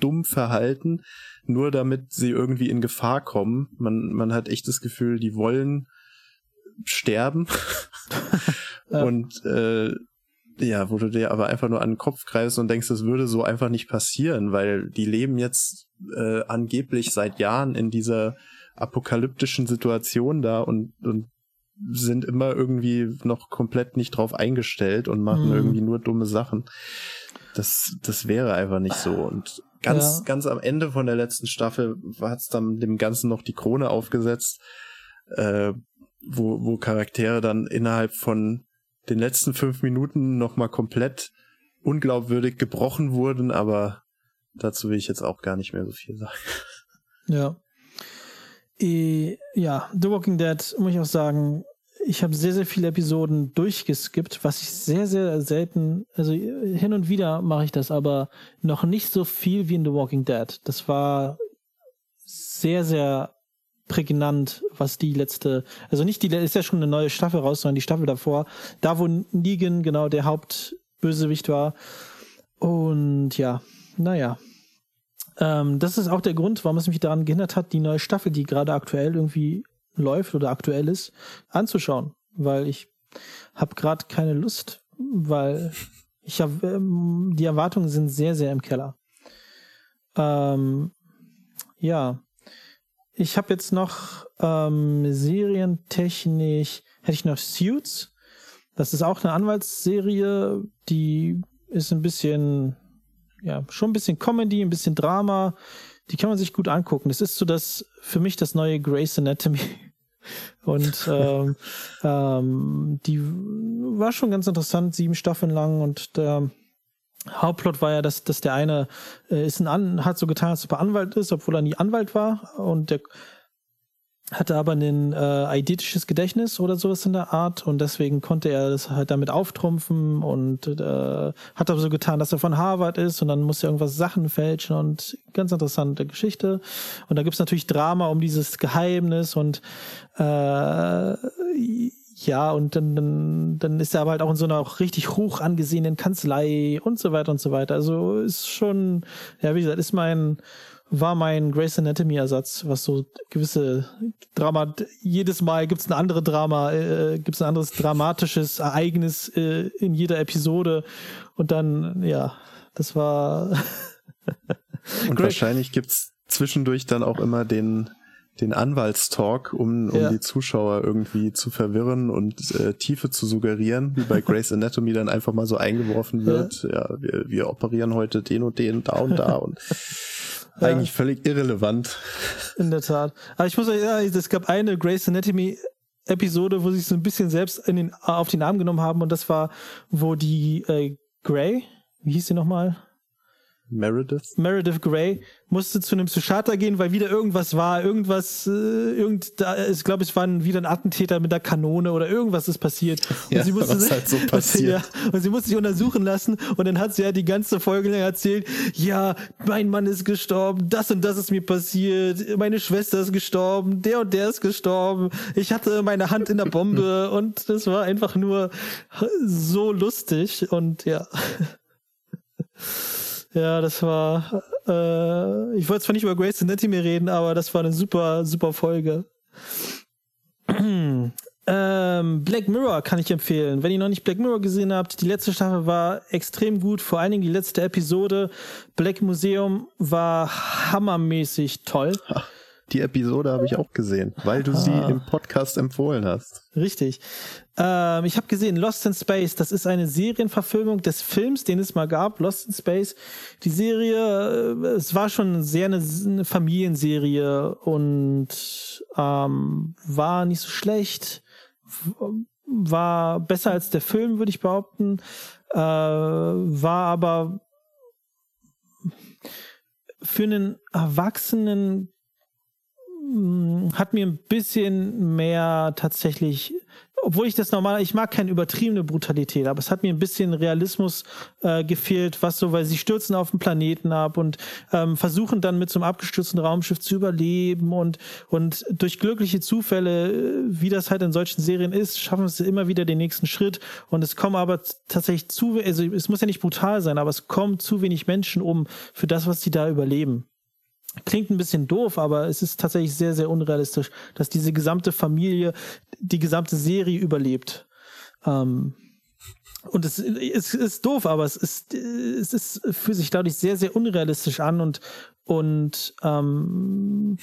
dumm verhalten, nur damit sie irgendwie in Gefahr kommen. Man, man hat echt das Gefühl, die wollen sterben. ja. Und äh, ja, wo du dir aber einfach nur an den Kopf greifst und denkst, das würde so einfach nicht passieren, weil die leben jetzt äh, angeblich seit Jahren in dieser apokalyptischen Situation da und, und sind immer irgendwie noch komplett nicht drauf eingestellt und machen mhm. irgendwie nur dumme Sachen. Das, das wäre einfach nicht so. Und ganz, ja. ganz am Ende von der letzten Staffel hat es dann dem Ganzen noch die Krone aufgesetzt, äh, wo, wo Charaktere dann innerhalb von den letzten fünf Minuten nochmal komplett unglaubwürdig gebrochen wurden, aber dazu will ich jetzt auch gar nicht mehr so viel sagen. Ja. E, ja, The Walking Dead, muss ich auch sagen, ich habe sehr, sehr viele Episoden durchgeskippt, was ich sehr, sehr selten, also hin und wieder mache ich das, aber noch nicht so viel wie in The Walking Dead. Das war sehr, sehr prägnant, was die letzte, also nicht die, ist ja schon eine neue Staffel raus, sondern die Staffel davor, da wo Negan genau der Hauptbösewicht war. Und ja, naja. Ähm, das ist auch der Grund, warum es mich daran gehindert hat, die neue Staffel, die gerade aktuell irgendwie läuft oder aktuell ist, anzuschauen. Weil ich habe gerade keine Lust, weil ich habe, ähm, die Erwartungen sind sehr, sehr im Keller. Ähm, ja, ich habe jetzt noch ähm, serientechnisch, hätte ich noch Suits. Das ist auch eine Anwaltsserie, die ist ein bisschen, ja, schon ein bisschen Comedy, ein bisschen Drama. Die kann man sich gut angucken. Das ist so das, für mich das neue Grace Anatomy. Und ähm, ähm, die war schon ganz interessant, sieben Staffeln lang und der Hauptplot war ja, dass, dass der eine äh, ist ein An hat so getan, als ob er Anwalt ist, obwohl er nie Anwalt war und der hatte aber ein äh, eidetisches Gedächtnis oder sowas in der Art und deswegen konnte er das halt damit auftrumpfen und äh, hat aber so getan, dass er von Harvard ist und dann musste er irgendwas Sachen fälschen und ganz interessante Geschichte. Und da gibt's natürlich Drama um dieses Geheimnis und äh, ja, und dann, dann, dann ist er aber halt auch in so einer auch richtig hoch angesehenen Kanzlei und so weiter und so weiter. Also ist schon, ja, wie gesagt, ist mein, war mein Grace Anatomy Ersatz, was so gewisse Drama, jedes Mal gibt's ein andere Drama, äh, gibt's ein anderes dramatisches Ereignis äh, in jeder Episode und dann, ja, das war. und wahrscheinlich gibt's zwischendurch dann auch immer den den Anwaltstalk, um, um ja. die Zuschauer irgendwie zu verwirren und äh, Tiefe zu suggerieren, wie bei Grey's Anatomy dann einfach mal so eingeworfen wird. Ja, ja wir, wir operieren heute den und den, da und da und ja. eigentlich völlig irrelevant. In der Tat. Aber ich muss euch sagen, es gab eine Grey's Anatomy Episode, wo sie es so ein bisschen selbst in den, auf den Arm genommen haben und das war, wo die äh, Grey, wie hieß sie nochmal? Meredith? Meredith Grey musste zu einem Psychiater gehen, weil wieder irgendwas war, irgendwas, äh, irgend, da, ich glaube, es war wieder ein Attentäter mit der Kanone oder irgendwas ist passiert. Und ja, sie musste was sich, halt so passiert. Ja, und sie musste sich untersuchen lassen und dann hat sie ja die ganze Folge lang erzählt, ja, mein Mann ist gestorben, das und das ist mir passiert, meine Schwester ist gestorben, der und der ist gestorben, ich hatte meine Hand in der Bombe und das war einfach nur so lustig und ja. Ja, das war. Äh, ich wollte zwar nicht über Grace Anatomy reden, aber das war eine super, super Folge. ähm, Black Mirror kann ich empfehlen. Wenn ihr noch nicht Black Mirror gesehen habt, die letzte Staffel war extrem gut, vor allen Dingen die letzte Episode. Black Museum war hammermäßig toll. Die Episode habe ich auch gesehen, weil du ah. sie im Podcast empfohlen hast. Richtig. Ähm, ich habe gesehen, Lost in Space, das ist eine Serienverfilmung des Films, den es mal gab, Lost in Space. Die Serie, äh, es war schon sehr eine, eine Familienserie und ähm, war nicht so schlecht, war besser als der Film, würde ich behaupten, äh, war aber für einen Erwachsenen hat mir ein bisschen mehr tatsächlich, obwohl ich das normal, ich mag keine übertriebene Brutalität, aber es hat mir ein bisschen Realismus äh, gefehlt, was so, weil sie stürzen auf den Planeten ab und ähm, versuchen dann mit so einem abgestürzten Raumschiff zu überleben und, und durch glückliche Zufälle, äh, wie das halt in solchen Serien ist, schaffen sie immer wieder den nächsten Schritt und es kommen aber tatsächlich zu, also es muss ja nicht brutal sein, aber es kommen zu wenig Menschen um für das, was sie da überleben. Klingt ein bisschen doof, aber es ist tatsächlich sehr, sehr unrealistisch, dass diese gesamte Familie, die gesamte Serie überlebt. Ähm, und es, es ist doof, aber es ist, es ist für sich dadurch sehr, sehr unrealistisch an und, und ähm,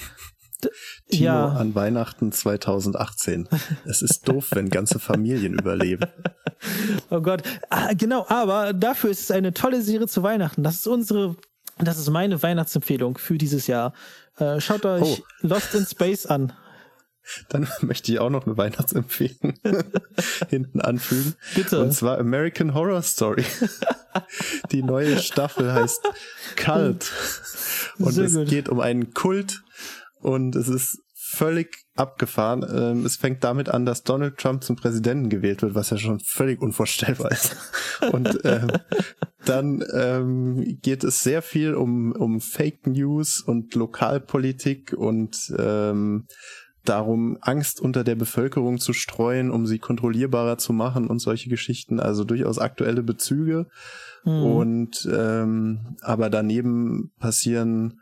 Timo ja. an Weihnachten 2018. Es ist doof, wenn ganze Familien überleben. Oh Gott, ah, genau, aber dafür ist es eine tolle Serie zu Weihnachten. Das ist unsere das ist meine Weihnachtsempfehlung für dieses Jahr. Äh, schaut euch oh. Lost in Space an. Dann möchte ich auch noch eine Weihnachtsempfehlung hinten anfügen. Bitte. Und zwar American Horror Story. Die neue Staffel heißt Cult. Und Sehr es gut. geht um einen Kult und es ist völlig abgefahren. Ähm, es fängt damit an, dass Donald Trump zum Präsidenten gewählt wird, was ja schon völlig unvorstellbar ist. Und ähm, dann ähm, geht es sehr viel um, um Fake News und Lokalpolitik und ähm, darum, Angst unter der Bevölkerung zu streuen, um sie kontrollierbarer zu machen und solche Geschichten. Also durchaus aktuelle Bezüge. Mhm. Und ähm, aber daneben passieren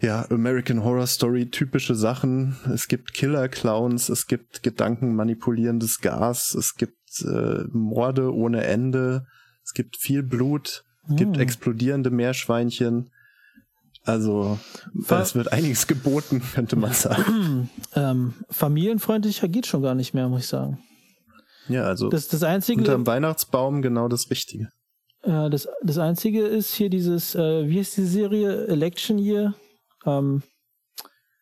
ja, American Horror Story typische Sachen. Es gibt Killer Clowns, es gibt gedankenmanipulierendes Gas, es gibt äh, Morde ohne Ende, es gibt viel Blut, es gibt hm. explodierende Meerschweinchen. Also, Ver es wird einiges geboten, könnte man sagen. ähm, familienfreundlicher geht schon gar nicht mehr, muss ich sagen. Ja, also das, das einzige, unterm Weihnachtsbaum genau das Richtige. Ja, das, das einzige ist hier dieses, äh, wie heißt die Serie? Election Year? Ähm,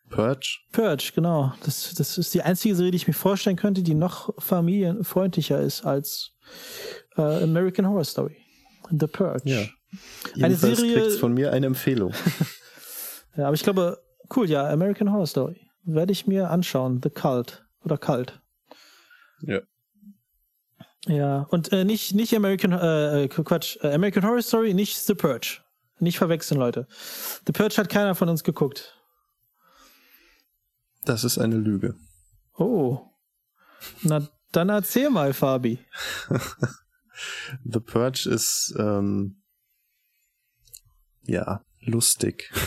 Purge? Purge, genau. Das, das ist die einzige Serie, die ich mir vorstellen könnte, die noch familienfreundlicher ist als äh, American Horror Story. The Purge. Ja. Eine Serie. kriegst von mir eine Empfehlung. ja, aber ich glaube, cool, ja, American Horror Story. Werde ich mir anschauen. The Cult. Oder Cult. Ja. Ja, und äh, nicht, nicht American, äh, äh Quatsch, äh, American Horror Story, nicht The Purge. Nicht verwechseln, Leute. The Purge hat keiner von uns geguckt. Das ist eine Lüge. Oh. Na, dann erzähl mal, Fabi. The Purge ist, ähm, ja, lustig.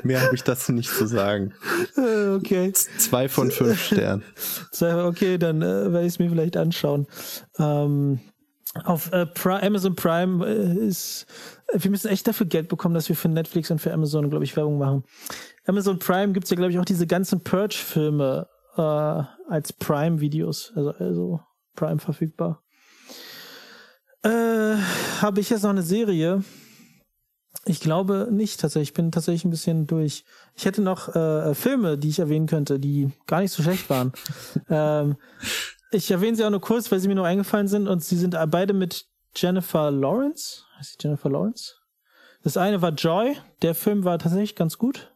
Mehr habe ich dazu nicht zu sagen. Äh, okay. Zwei von fünf Sternen. Okay, dann äh, werde ich es mir vielleicht anschauen. Ähm, auf äh, Prime, Amazon Prime äh, ist, wir müssen echt dafür Geld bekommen, dass wir für Netflix und für Amazon, glaube ich, Werbung machen. Amazon Prime gibt es ja, glaube ich, auch diese ganzen Purge-Filme äh, als Prime-Videos, also, also Prime verfügbar. Äh, habe ich jetzt noch eine Serie, ich glaube nicht tatsächlich. Ich bin tatsächlich ein bisschen durch. Ich hätte noch äh, Filme, die ich erwähnen könnte, die gar nicht so schlecht waren. ähm, Ich erwähne sie auch nur kurz, weil sie mir nur eingefallen sind und sie sind beide mit Jennifer Lawrence. Heißt sie Jennifer Lawrence? Das eine war Joy. Der Film war tatsächlich ganz gut.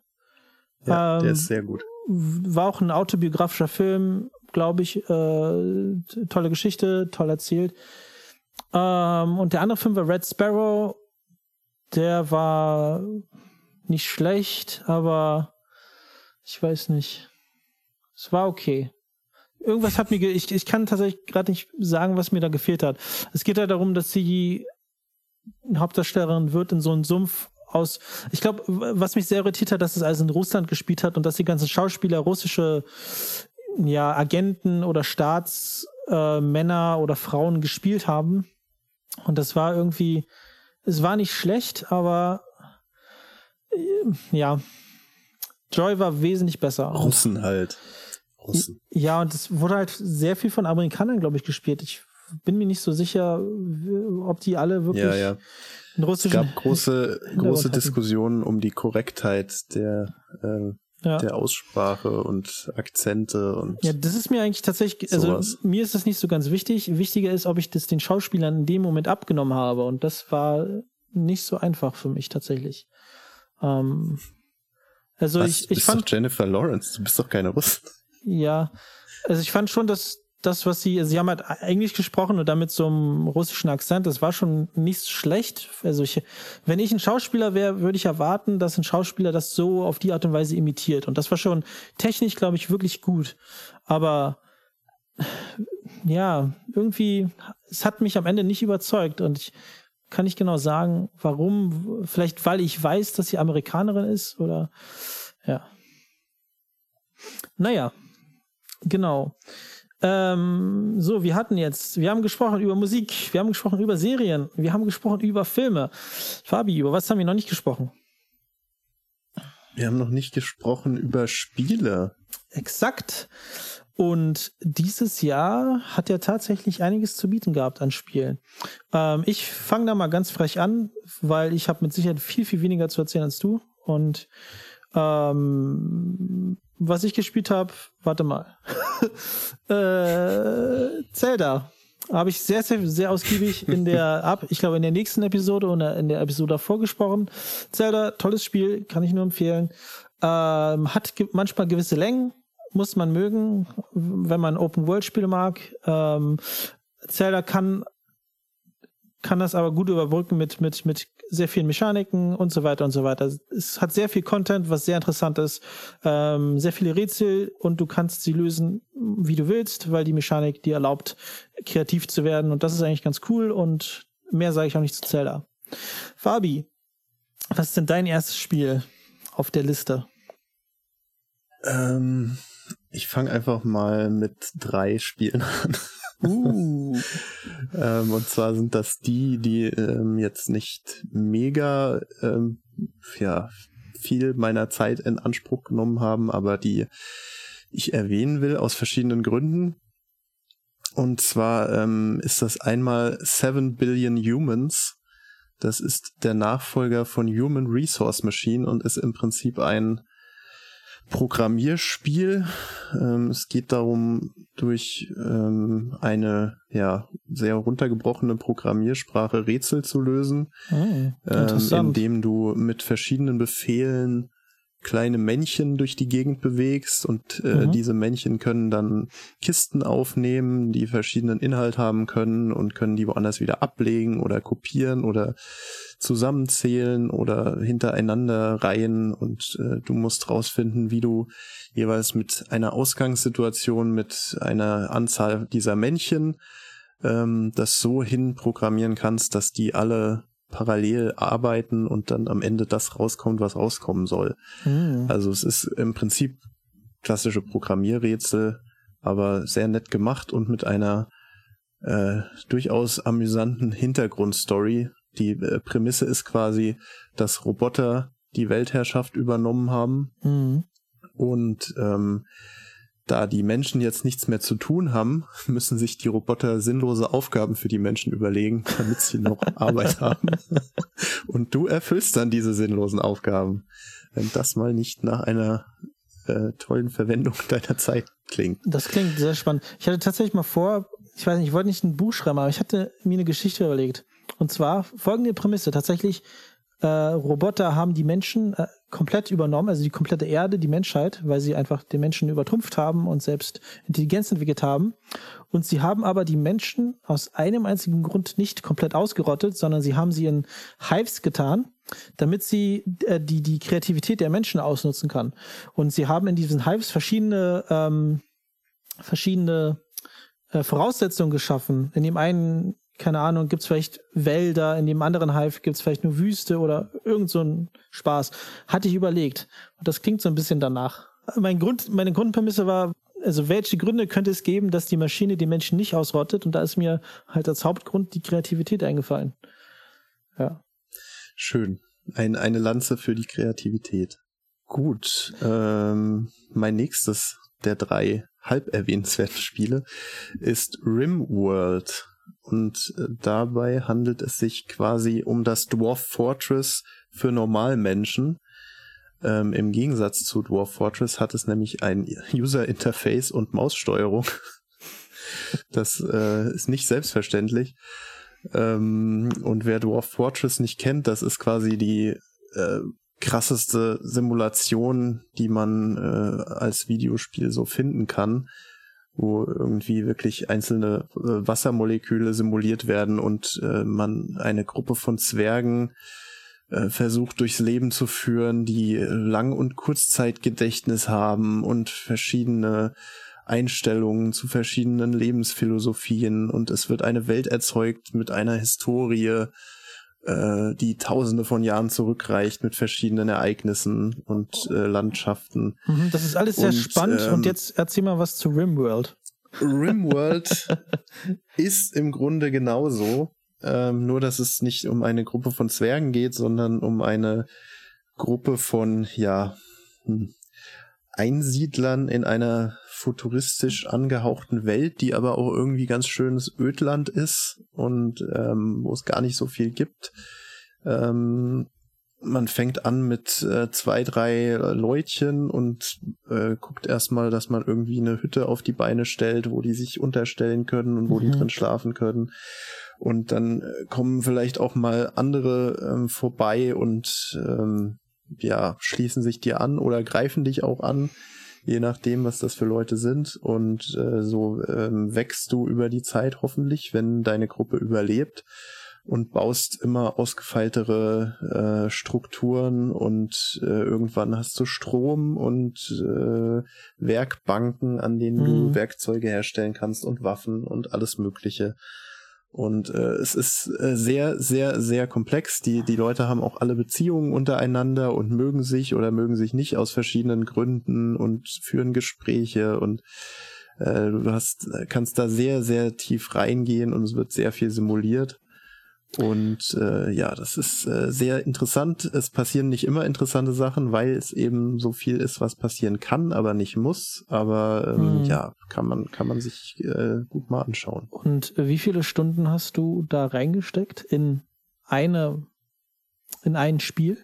Ja, ähm, der ist sehr gut. War auch ein autobiografischer Film, glaube ich. Äh, tolle Geschichte, toll erzählt. Ähm, und der andere Film war Red Sparrow. Der war nicht schlecht, aber ich weiß nicht. Es war okay. Irgendwas hat mir, ich, ich kann tatsächlich gerade nicht sagen, was mir da gefehlt hat. Es geht ja darum, dass sie Hauptdarstellerin wird in so einem Sumpf aus. Ich glaube, was mich sehr irritiert hat, dass es alles in Russland gespielt hat und dass die ganzen Schauspieler russische ja, Agenten oder Staatsmänner äh, oder Frauen gespielt haben. Und das war irgendwie, es war nicht schlecht, aber äh, ja, Joy war wesentlich besser. Russen halt. Russen. Ja, und es wurde halt sehr viel von Amerikanern, glaube ich, gespielt. Ich bin mir nicht so sicher, ob die alle wirklich ja, ja. einen russischen. Es gab große, große Diskussionen um die Korrektheit der, äh, ja. der Aussprache und Akzente und. Ja, das ist mir eigentlich tatsächlich, also sowas. mir ist das nicht so ganz wichtig. Wichtiger ist, ob ich das den Schauspielern in dem Moment abgenommen habe. Und das war nicht so einfach für mich tatsächlich. Ähm, also Was, ich, ich bist fand. Doch Jennifer Lawrence, du bist doch keine Russin. Ja, also ich fand schon, dass das, was sie, sie haben halt Englisch gesprochen und damit so einem russischen Akzent, das war schon nicht schlecht. Also ich, wenn ich ein Schauspieler wäre, würde ich erwarten, dass ein Schauspieler das so auf die Art und Weise imitiert. Und das war schon technisch, glaube ich, wirklich gut. Aber ja, irgendwie, es hat mich am Ende nicht überzeugt und ich kann nicht genau sagen, warum. Vielleicht, weil ich weiß, dass sie Amerikanerin ist oder ja. Naja, genau. Ähm, so, wir hatten jetzt, wir haben gesprochen über Musik, wir haben gesprochen über Serien, wir haben gesprochen über Filme. Fabi, über was haben wir noch nicht gesprochen? Wir haben noch nicht gesprochen über Spiele. Exakt. Und dieses Jahr hat er tatsächlich einiges zu bieten gehabt an Spielen. Ähm, ich fange da mal ganz frech an, weil ich habe mit Sicherheit viel, viel weniger zu erzählen als du. Und ähm, was ich gespielt habe, warte mal. äh, Zelda. Habe ich sehr, sehr, sehr ausgiebig in der, ab, ich glaube, in der nächsten Episode oder in der Episode davor gesprochen. Zelda, tolles Spiel, kann ich nur empfehlen. Ähm, hat ge manchmal gewisse Längen, muss man mögen, wenn man Open-World-Spiele mag. Ähm, Zelda kann kann das aber gut überbrücken mit, mit, mit sehr vielen Mechaniken und so weiter und so weiter. Es hat sehr viel Content, was sehr interessant ist, ähm, sehr viele Rätsel und du kannst sie lösen, wie du willst, weil die Mechanik dir erlaubt, kreativ zu werden und das ist eigentlich ganz cool und mehr sage ich auch nicht zu Zelda. Fabi, was ist denn dein erstes Spiel auf der Liste? Ähm, ich fange einfach mal mit drei Spielen an. Uh. ähm, und zwar sind das die, die ähm, jetzt nicht mega ähm, ja, viel meiner Zeit in Anspruch genommen haben, aber die ich erwähnen will aus verschiedenen Gründen. Und zwar ähm, ist das einmal Seven Billion Humans. Das ist der Nachfolger von Human Resource Machine und ist im Prinzip ein Programmierspiel. Ähm, es geht darum, durch ähm, eine ja sehr runtergebrochene Programmiersprache Rätsel zu lösen, oh, ähm, indem du mit verschiedenen Befehlen kleine Männchen durch die Gegend bewegst und äh, mhm. diese Männchen können dann Kisten aufnehmen, die verschiedenen Inhalt haben können und können die woanders wieder ablegen oder kopieren oder zusammenzählen oder hintereinander reihen und äh, du musst rausfinden, wie du jeweils mit einer Ausgangssituation mit einer Anzahl dieser Männchen ähm, das so hinprogrammieren kannst, dass die alle parallel arbeiten und dann am Ende das rauskommt, was rauskommen soll. Mhm. Also es ist im Prinzip klassische Programmierrätsel, aber sehr nett gemacht und mit einer äh, durchaus amüsanten Hintergrundstory. Die äh, Prämisse ist quasi, dass Roboter die Weltherrschaft übernommen haben mhm. und ähm, da die Menschen jetzt nichts mehr zu tun haben, müssen sich die Roboter sinnlose Aufgaben für die Menschen überlegen, damit sie noch Arbeit haben. Und du erfüllst dann diese sinnlosen Aufgaben. Wenn das mal nicht nach einer äh, tollen Verwendung deiner Zeit klingt. Das klingt sehr spannend. Ich hatte tatsächlich mal vor, ich weiß nicht, ich wollte nicht ein Buch schreiben, aber ich hatte mir eine Geschichte überlegt. Und zwar folgende Prämisse. Tatsächlich, äh, Roboter haben die Menschen äh, komplett übernommen, also die komplette Erde, die Menschheit, weil sie einfach den Menschen übertrumpft haben und selbst Intelligenz entwickelt haben. Und sie haben aber die Menschen aus einem einzigen Grund nicht komplett ausgerottet, sondern sie haben sie in Hives getan, damit sie äh, die, die Kreativität der Menschen ausnutzen kann. Und sie haben in diesen Hives verschiedene, ähm, verschiedene äh, Voraussetzungen geschaffen. In dem einen keine Ahnung, gibt's vielleicht Wälder, in dem anderen Hive gibt's vielleicht nur Wüste oder irgend so ein Spaß. Hatte ich überlegt. Und das klingt so ein bisschen danach. Mein Grund, meine Grundprämisse war, also welche Gründe könnte es geben, dass die Maschine die Menschen nicht ausrottet? Und da ist mir halt als Hauptgrund die Kreativität eingefallen. Ja. Schön. Ein, eine Lanze für die Kreativität. Gut. Ähm, mein nächstes der drei halb erwähnenswerten Spiele ist Rimworld. Und äh, dabei handelt es sich quasi um das Dwarf Fortress für Normalmenschen. Ähm, Im Gegensatz zu Dwarf Fortress hat es nämlich ein User Interface und Maussteuerung. das äh, ist nicht selbstverständlich. Ähm, und wer Dwarf Fortress nicht kennt, das ist quasi die äh, krasseste Simulation, die man äh, als Videospiel so finden kann wo irgendwie wirklich einzelne äh, Wassermoleküle simuliert werden und äh, man eine Gruppe von Zwergen äh, versucht durchs Leben zu führen, die Lang- und Kurzzeitgedächtnis haben und verschiedene Einstellungen zu verschiedenen Lebensphilosophien. Und es wird eine Welt erzeugt mit einer Historie, äh, die tausende von Jahren zurückreicht mit verschiedenen Ereignissen und äh, Landschaften. Mhm, das ist alles sehr und, spannend. Ähm, und jetzt erzähl mal was zu Rimworld. Rimworld ist im Grunde genauso, ähm, nur dass es nicht um eine Gruppe von Zwergen geht, sondern um eine Gruppe von, ja, hm, Einsiedlern in einer futuristisch angehauchten Welt, die aber auch irgendwie ganz schönes Ödland ist und ähm, wo es gar nicht so viel gibt. Ähm, man fängt an mit äh, zwei, drei Leutchen und äh, guckt erstmal, dass man irgendwie eine Hütte auf die Beine stellt, wo die sich unterstellen können und wo mhm. die drin schlafen können. Und dann äh, kommen vielleicht auch mal andere ähm, vorbei und ähm, ja, schließen sich dir an oder greifen dich auch an, je nachdem, was das für Leute sind. Und äh, so ähm, wächst du über die Zeit hoffentlich, wenn deine Gruppe überlebt und baust immer ausgefeiltere äh, Strukturen und äh, irgendwann hast du Strom und äh, Werkbanken, an denen mhm. du Werkzeuge herstellen kannst und Waffen und alles Mögliche. Und äh, es ist äh, sehr, sehr, sehr komplex. Die, die Leute haben auch alle Beziehungen untereinander und mögen sich oder mögen sich nicht aus verschiedenen Gründen und führen Gespräche und äh, du hast, kannst da sehr, sehr tief reingehen und es wird sehr viel simuliert. Und äh, ja, das ist äh, sehr interessant. Es passieren nicht immer interessante Sachen, weil es eben so viel ist, was passieren kann, aber nicht muss. Aber ähm, hm. ja, kann man kann man sich äh, gut mal anschauen. Und wie viele Stunden hast du da reingesteckt in eine in ein Spiel?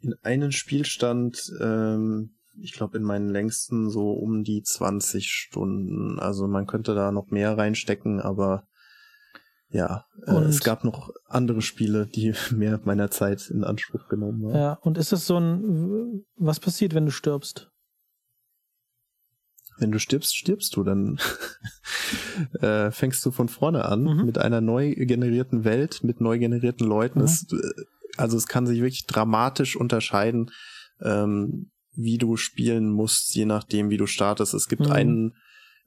In einen Spielstand, ähm, ich glaube in meinen längsten so um die 20 Stunden. Also man könnte da noch mehr reinstecken, aber ja, äh, es gab noch andere Spiele, die mehr meiner Zeit in Anspruch genommen haben. Ja, und ist es so ein, was passiert, wenn du stirbst? Wenn du stirbst, stirbst du, dann äh, fängst du von vorne an mhm. mit einer neu generierten Welt, mit neu generierten Leuten. Mhm. Es, äh, also es kann sich wirklich dramatisch unterscheiden, ähm, wie du spielen musst, je nachdem, wie du startest. Es gibt mhm. einen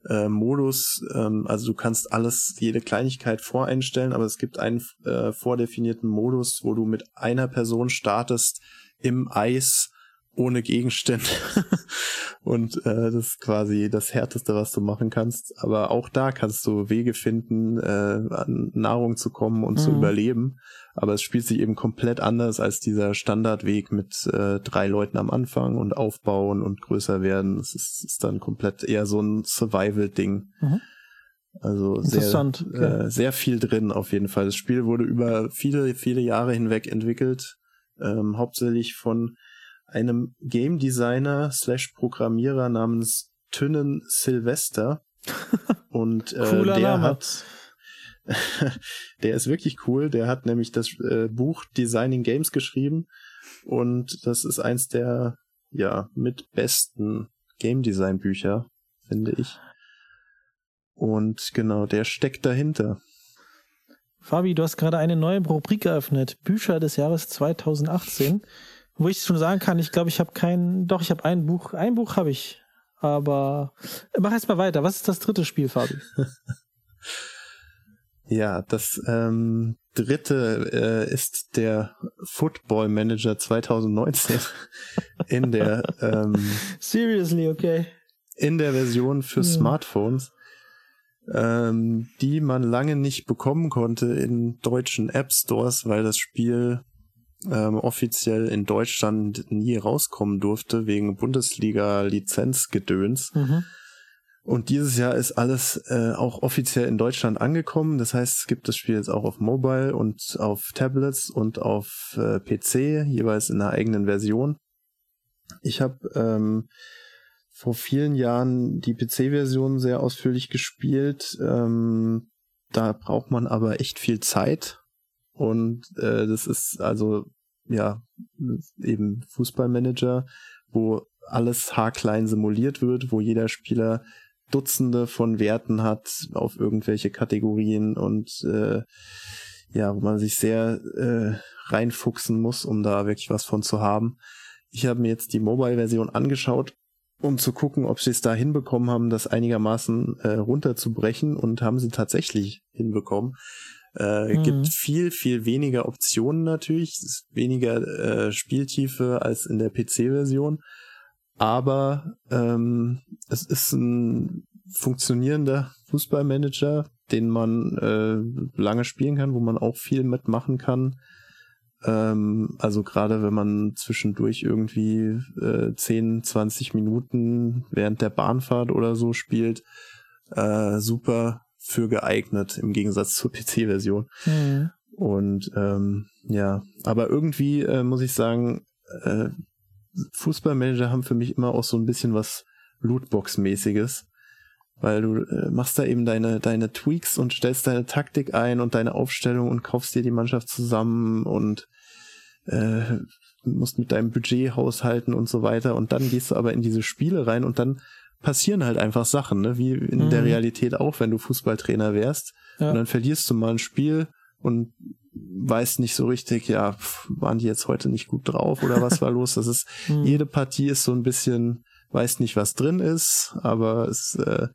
äh, Modus. Ähm, also du kannst alles, jede Kleinigkeit voreinstellen, aber es gibt einen äh, vordefinierten Modus, wo du mit einer Person startest im Eis ohne Gegenstände. und äh, das ist quasi das Härteste, was du machen kannst. Aber auch da kannst du Wege finden, äh, an Nahrung zu kommen und mhm. zu überleben. Aber es spielt sich eben komplett anders als dieser Standardweg mit äh, drei Leuten am Anfang und aufbauen und größer werden. Es ist, ist dann komplett eher so ein Survival-Ding. Mhm. Also sehr, okay. äh, sehr viel drin auf jeden Fall. Das Spiel wurde über viele, viele Jahre hinweg entwickelt, ähm, hauptsächlich von einem Game Designer slash Programmierer namens Tünnen Sylvester. Und äh, der Name. hat der ist wirklich cool. Der hat nämlich das äh, Buch Designing Games geschrieben und das ist eins der ja mit besten Game Design Bücher, finde ich. Und genau, der steckt dahinter. Fabi, du hast gerade eine neue Rubrik eröffnet, Bücher des Jahres 2018, wo ich schon sagen kann, ich glaube, ich habe kein, doch, ich habe ein Buch, ein Buch habe ich, aber mach erst mal weiter. Was ist das dritte Spiel, Fabi? Ja, das ähm, dritte äh, ist der Football Manager 2019 in der ähm, Seriously, okay. In der Version für. Smartphones, ähm, die man lange nicht bekommen konnte in deutschen App Stores, weil das Spiel ähm, offiziell in Deutschland nie rauskommen durfte wegen Bundesliga-Lizenzgedöns. Mhm. Und dieses Jahr ist alles äh, auch offiziell in Deutschland angekommen. Das heißt, es gibt das Spiel jetzt auch auf Mobile und auf Tablets und auf äh, PC, jeweils in einer eigenen Version. Ich habe ähm, vor vielen Jahren die PC-Version sehr ausführlich gespielt. Ähm, da braucht man aber echt viel Zeit. Und äh, das ist also ja eben Fußballmanager, wo alles haarklein simuliert wird, wo jeder Spieler Dutzende von Werten hat auf irgendwelche Kategorien und äh, ja, wo man sich sehr äh, reinfuchsen muss, um da wirklich was von zu haben. Ich habe mir jetzt die Mobile-Version angeschaut, um zu gucken, ob sie es da hinbekommen haben, das einigermaßen äh, runterzubrechen und haben sie tatsächlich hinbekommen. Äh, mhm. gibt viel, viel weniger Optionen natürlich, ist weniger äh, Spieltiefe als in der PC-Version aber ähm, es ist ein funktionierender Fußballmanager, den man äh, lange spielen kann, wo man auch viel mitmachen kann. Ähm, also gerade wenn man zwischendurch irgendwie äh, 10, 20 Minuten während der Bahnfahrt oder so spielt, äh, super für geeignet im Gegensatz zur PC-Version. Mhm. Und ähm, ja, aber irgendwie äh, muss ich sagen, äh, Fußballmanager haben für mich immer auch so ein bisschen was Lootbox-mäßiges. Weil du äh, machst da eben deine, deine Tweaks und stellst deine Taktik ein und deine Aufstellung und kaufst dir die Mannschaft zusammen und äh, musst mit deinem Budget haushalten und so weiter. Und dann gehst du aber in diese Spiele rein und dann passieren halt einfach Sachen, ne? wie in mhm. der Realität auch, wenn du Fußballtrainer wärst. Ja. Und dann verlierst du mal ein Spiel und weiß nicht so richtig, ja, waren die jetzt heute nicht gut drauf oder was war los? Das ist, mhm. jede Partie ist so ein bisschen, weiß nicht, was drin ist, aber es, äh,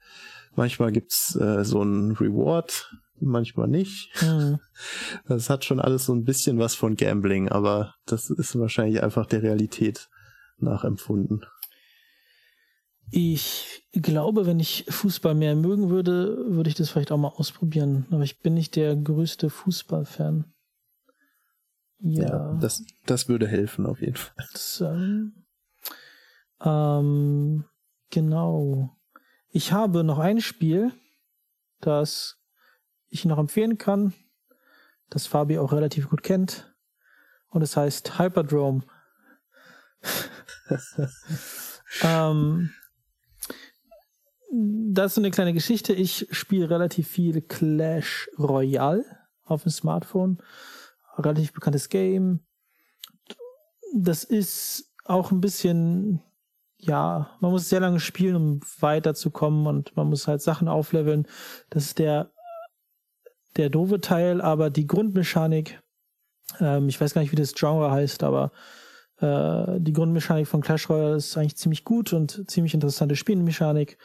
manchmal gibt's äh, so ein Reward, manchmal nicht. Mhm. Das hat schon alles so ein bisschen was von Gambling, aber das ist wahrscheinlich einfach der Realität nachempfunden. Ich glaube, wenn ich Fußball mehr mögen würde, würde ich das vielleicht auch mal ausprobieren. Aber ich bin nicht der größte Fußballfan. Ja. ja das, das würde helfen, auf jeden Fall. Das, ähm, ähm, genau. Ich habe noch ein Spiel, das ich noch empfehlen kann, das Fabi auch relativ gut kennt. Und es heißt Hyperdrome. ähm, das ist eine kleine Geschichte. Ich spiele relativ viel Clash Royale auf dem Smartphone. Relativ bekanntes Game. Das ist auch ein bisschen, ja, man muss sehr lange spielen, um weiterzukommen und man muss halt Sachen aufleveln. Das ist der, der doofe Teil, aber die Grundmechanik, ähm, ich weiß gar nicht, wie das Genre heißt, aber äh, die Grundmechanik von Clash Royale ist eigentlich ziemlich gut und ziemlich interessante Spielmechanik.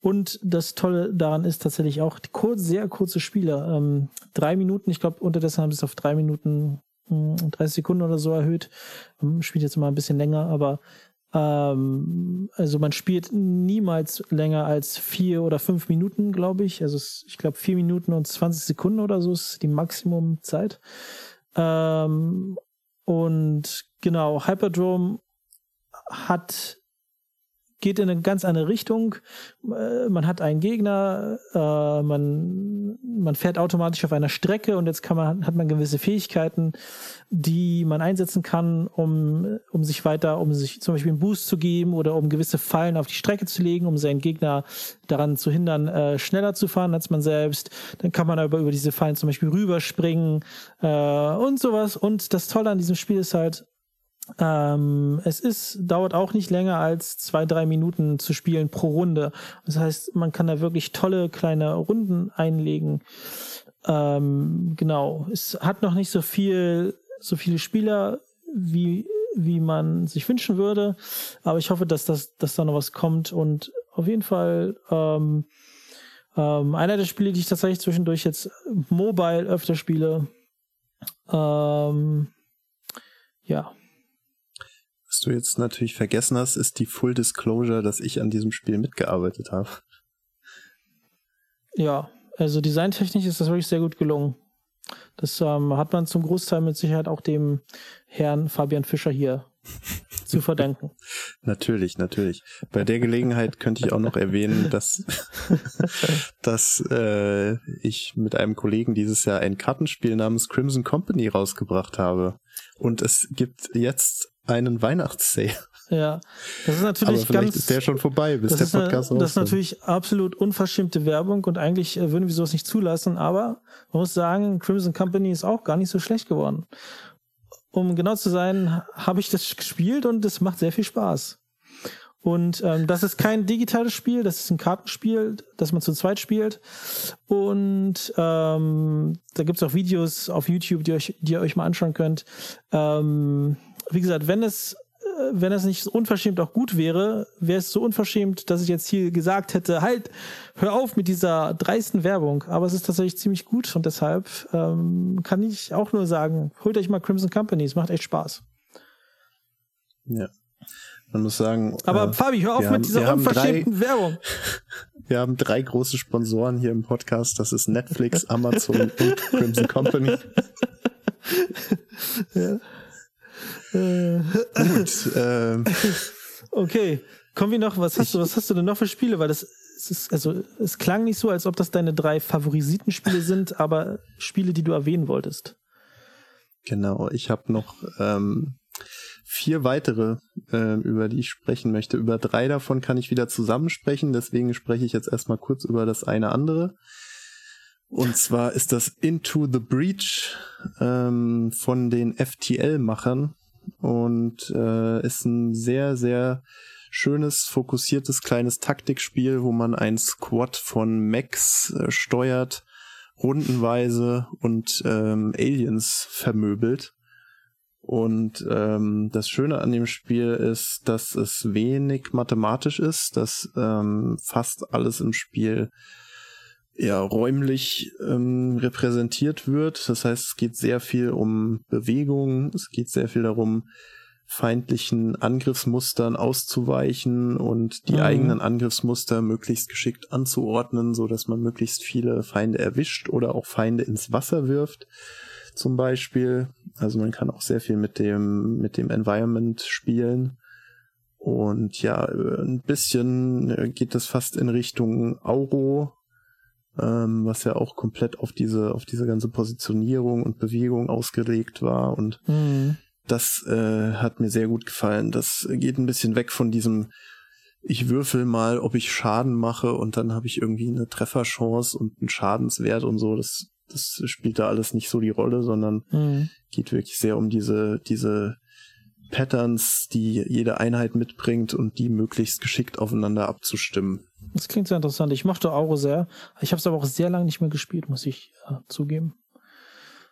Und das Tolle daran ist tatsächlich auch die kurz, sehr kurze Spiele. Ähm, drei Minuten, ich glaube, unterdessen haben sie es auf drei Minuten mh, hm, 30 Sekunden oder so erhöht. Ähm, spielt jetzt immer ein bisschen länger, aber ähm, also man spielt niemals länger als vier oder fünf Minuten, glaube ich. Also es, ich glaube vier Minuten und 20 Sekunden oder so ist die Maximumzeit. Ähm, und genau, Hyperdrome hat geht in eine ganz andere Richtung. Äh, man hat einen Gegner, äh, man, man fährt automatisch auf einer Strecke und jetzt kann man, hat man gewisse Fähigkeiten, die man einsetzen kann, um, um sich weiter, um sich zum Beispiel einen Boost zu geben oder um gewisse Fallen auf die Strecke zu legen, um seinen Gegner daran zu hindern, äh, schneller zu fahren als man selbst. Dann kann man aber über diese Fallen zum Beispiel rüberspringen und sowas. Und das Tolle an diesem Spiel ist halt, ähm, es ist, dauert auch nicht länger als zwei, drei Minuten zu spielen pro Runde. Das heißt, man kann da wirklich tolle kleine Runden einlegen. Ähm, genau. Es hat noch nicht so viel, so viele Spieler, wie, wie man sich wünschen würde. Aber ich hoffe, dass das, dass da noch was kommt und auf jeden Fall, ähm, ähm, einer der Spiele, die ich tatsächlich zwischendurch jetzt mobile öfter spiele. Ähm, ja, was du jetzt natürlich vergessen hast, ist die Full Disclosure, dass ich an diesem Spiel mitgearbeitet habe. Ja, also designtechnisch ist das wirklich sehr gut gelungen. Das ähm, hat man zum Großteil mit Sicherheit auch dem Herrn Fabian Fischer hier zu verdanken. Natürlich, natürlich. Bei der Gelegenheit könnte ich auch noch erwähnen, dass, dass äh, ich mit einem Kollegen dieses Jahr ein Kartenspiel namens Crimson Company rausgebracht habe. Und es gibt jetzt einen Weihnachtssale. Ja, das ist natürlich Aber vielleicht ganz, ist der schon vorbei, bis der Podcast eine, Das ist natürlich absolut unverschämte Werbung und eigentlich äh, würden wir sowas nicht zulassen, aber man muss sagen, Crimson Company ist auch gar nicht so schlecht geworden. Um genau zu sein, habe ich das gespielt und es macht sehr viel Spaß. Und ähm, das ist kein digitales Spiel, das ist ein Kartenspiel, das man zu zweit spielt. Und ähm, da gibt's auch Videos auf YouTube, die, euch, die ihr euch mal anschauen könnt. Ähm, wie gesagt, wenn es äh, wenn es nicht unverschämt auch gut wäre, wäre es so unverschämt, dass ich jetzt hier gesagt hätte, halt, hör auf mit dieser dreisten Werbung. Aber es ist tatsächlich ziemlich gut und deshalb ähm, kann ich auch nur sagen, holt euch mal Crimson Company, es macht echt Spaß. Ja. Man muss sagen. Aber äh, Fabi, hör auf mit haben, dieser unverschämten drei, Werbung. Wir haben drei große Sponsoren hier im Podcast. Das ist Netflix, Amazon und Crimson Company. ja. Äh, Gut. Ähm. Okay, kommen wir noch. Was hast du? Was hast du denn noch für Spiele? Weil das es ist, also es klang nicht so, als ob das deine drei Favorisitenspiele sind, aber Spiele, die du erwähnen wolltest. Genau, ich habe noch ähm, vier weitere, äh, über die ich sprechen möchte. Über drei davon kann ich wieder zusammensprechen, deswegen spreche ich jetzt erstmal kurz über das eine andere. Und zwar ist das Into the Breach ähm, von den FTL-Machern und äh, ist ein sehr, sehr schönes, fokussiertes kleines Taktikspiel, wo man ein Squad von Mechs äh, steuert, rundenweise und ähm, Aliens vermöbelt. Und ähm, das Schöne an dem Spiel ist, dass es wenig mathematisch ist, dass ähm, fast alles im Spiel ja räumlich ähm, repräsentiert wird. Das heißt, es geht sehr viel um Bewegung, es geht sehr viel darum, feindlichen Angriffsmustern auszuweichen und die mhm. eigenen Angriffsmuster möglichst geschickt anzuordnen, so dass man möglichst viele Feinde erwischt oder auch Feinde ins Wasser wirft, zum Beispiel. Also man kann auch sehr viel mit dem, mit dem Environment spielen. Und ja, ein bisschen geht es fast in Richtung Auro, ähm, was ja auch komplett auf diese, auf diese ganze Positionierung und Bewegung ausgelegt war. Und mhm. das äh, hat mir sehr gut gefallen. Das geht ein bisschen weg von diesem, ich würfel mal, ob ich Schaden mache und dann habe ich irgendwie eine Trefferchance und einen Schadenswert und so. Das, das spielt da alles nicht so die Rolle, sondern mhm. geht wirklich sehr um diese, diese Patterns, die jede Einheit mitbringt und die möglichst geschickt aufeinander abzustimmen. Das klingt sehr interessant. Ich mochte Auro sehr. Ich habe es aber auch sehr lange nicht mehr gespielt, muss ich äh, zugeben.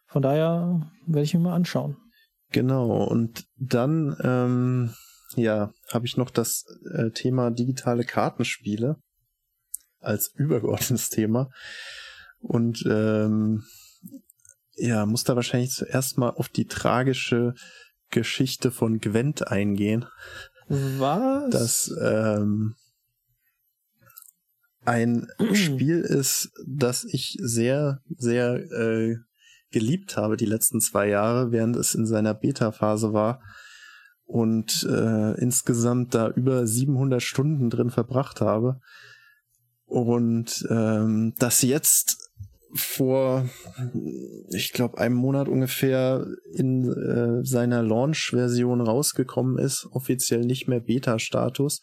Von daher werde ich mir mal anschauen. Genau, und dann, ähm, ja, habe ich noch das äh, Thema digitale Kartenspiele als übergeordnetes Thema. Und ähm, ja, muss da wahrscheinlich zuerst mal auf die tragische Geschichte von Gwent eingehen. Was? Das ähm, ein Spiel ist, das ich sehr, sehr äh, geliebt habe die letzten zwei Jahre, während es in seiner Beta-Phase war. und äh, insgesamt da über 700 Stunden drin verbracht habe. Und ähm, das jetzt vor, ich glaube, einem Monat ungefähr in äh, seiner Launch-Version rausgekommen ist, offiziell nicht mehr Beta-Status.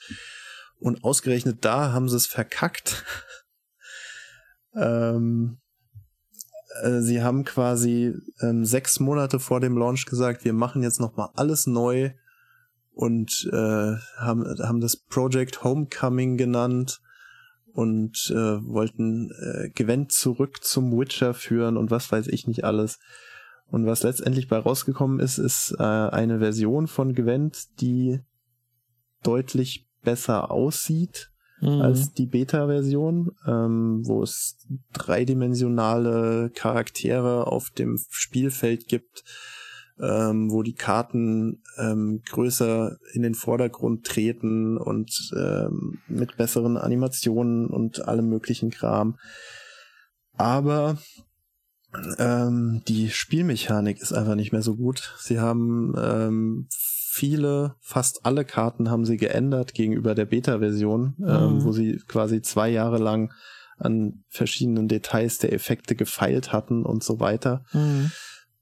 Und ausgerechnet da haben sie es verkackt. ähm, äh, sie haben quasi ähm, sechs Monate vor dem Launch gesagt, wir machen jetzt nochmal alles neu und äh, haben, haben das Project Homecoming genannt und äh, wollten äh, Gwent zurück zum Witcher führen und was weiß ich nicht alles. Und was letztendlich bei rausgekommen ist, ist äh, eine Version von Gwent, die deutlich besser aussieht mhm. als die Beta-Version, ähm, wo es dreidimensionale Charaktere auf dem Spielfeld gibt, ähm, wo die Karten ähm, größer in den Vordergrund treten und ähm, mit besseren Animationen und allem möglichen Kram. Aber ähm, die Spielmechanik ist einfach nicht mehr so gut. Sie haben ähm, viele, fast alle Karten haben sie geändert gegenüber der Beta-Version, ähm, mhm. ähm, wo sie quasi zwei Jahre lang an verschiedenen Details der Effekte gefeilt hatten und so weiter. Mhm.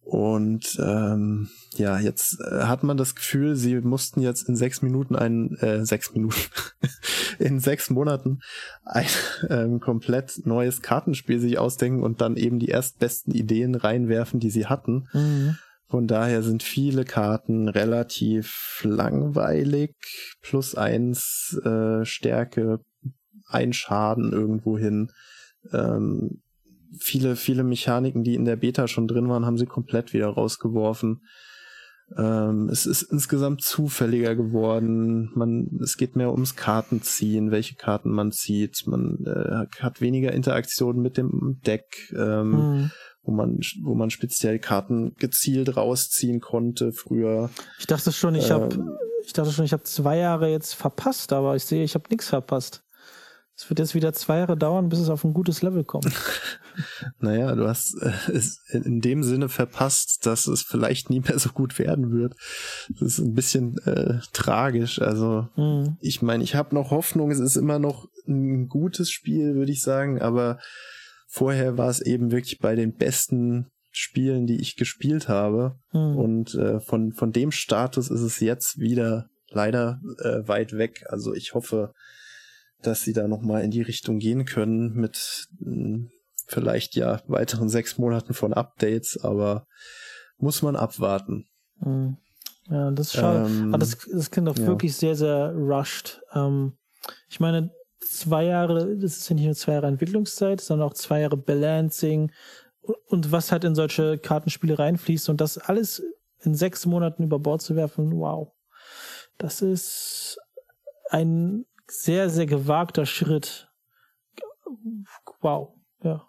Und ähm, ja, jetzt äh, hat man das Gefühl, sie mussten jetzt in sechs Minuten ein, äh, sechs Minuten, in sechs Monaten ein ähm, komplett neues Kartenspiel sich ausdenken und dann eben die erstbesten Ideen reinwerfen, die sie hatten. Mhm. Von daher sind viele Karten relativ langweilig, plus eins äh, Stärke, ein Schaden irgendwo hin. Ähm, viele, viele Mechaniken, die in der Beta schon drin waren, haben sie komplett wieder rausgeworfen. Ähm, es ist insgesamt zufälliger geworden. Man, es geht mehr ums Kartenziehen, welche Karten man zieht. Man äh, hat weniger Interaktion mit dem Deck, ähm, mhm. Wo man, wo man speziell Karten gezielt rausziehen konnte früher. Ich dachte schon, ich ähm, habe, ich dachte schon, ich habe zwei Jahre jetzt verpasst, aber ich sehe, ich habe nichts verpasst. Es wird jetzt wieder zwei Jahre dauern, bis es auf ein gutes Level kommt. naja, du hast äh, es in dem Sinne verpasst, dass es vielleicht nie mehr so gut werden wird. Das ist ein bisschen äh, tragisch. Also mhm. ich meine, ich habe noch Hoffnung, es ist immer noch ein gutes Spiel, würde ich sagen, aber vorher war es eben wirklich bei den besten Spielen, die ich gespielt habe. Mhm. Und äh, von, von dem Status ist es jetzt wieder leider äh, weit weg. Also ich hoffe, dass sie da nochmal in die Richtung gehen können mit mh, hm, vielleicht ja weiteren sechs Monaten von Updates, aber muss man abwarten. Hm. Ja, das ist schade. Ähm, aber das, das klingt doch ja. wirklich sehr, sehr rushed. Ähm, ich meine, zwei Jahre, das ist ja nicht nur zwei Jahre Entwicklungszeit, sondern auch zwei Jahre Balancing und was halt in solche Kartenspiele reinfließt und das alles in sechs Monaten über Bord zu werfen, wow. Das ist ein sehr, sehr gewagter Schritt. Wow, ja.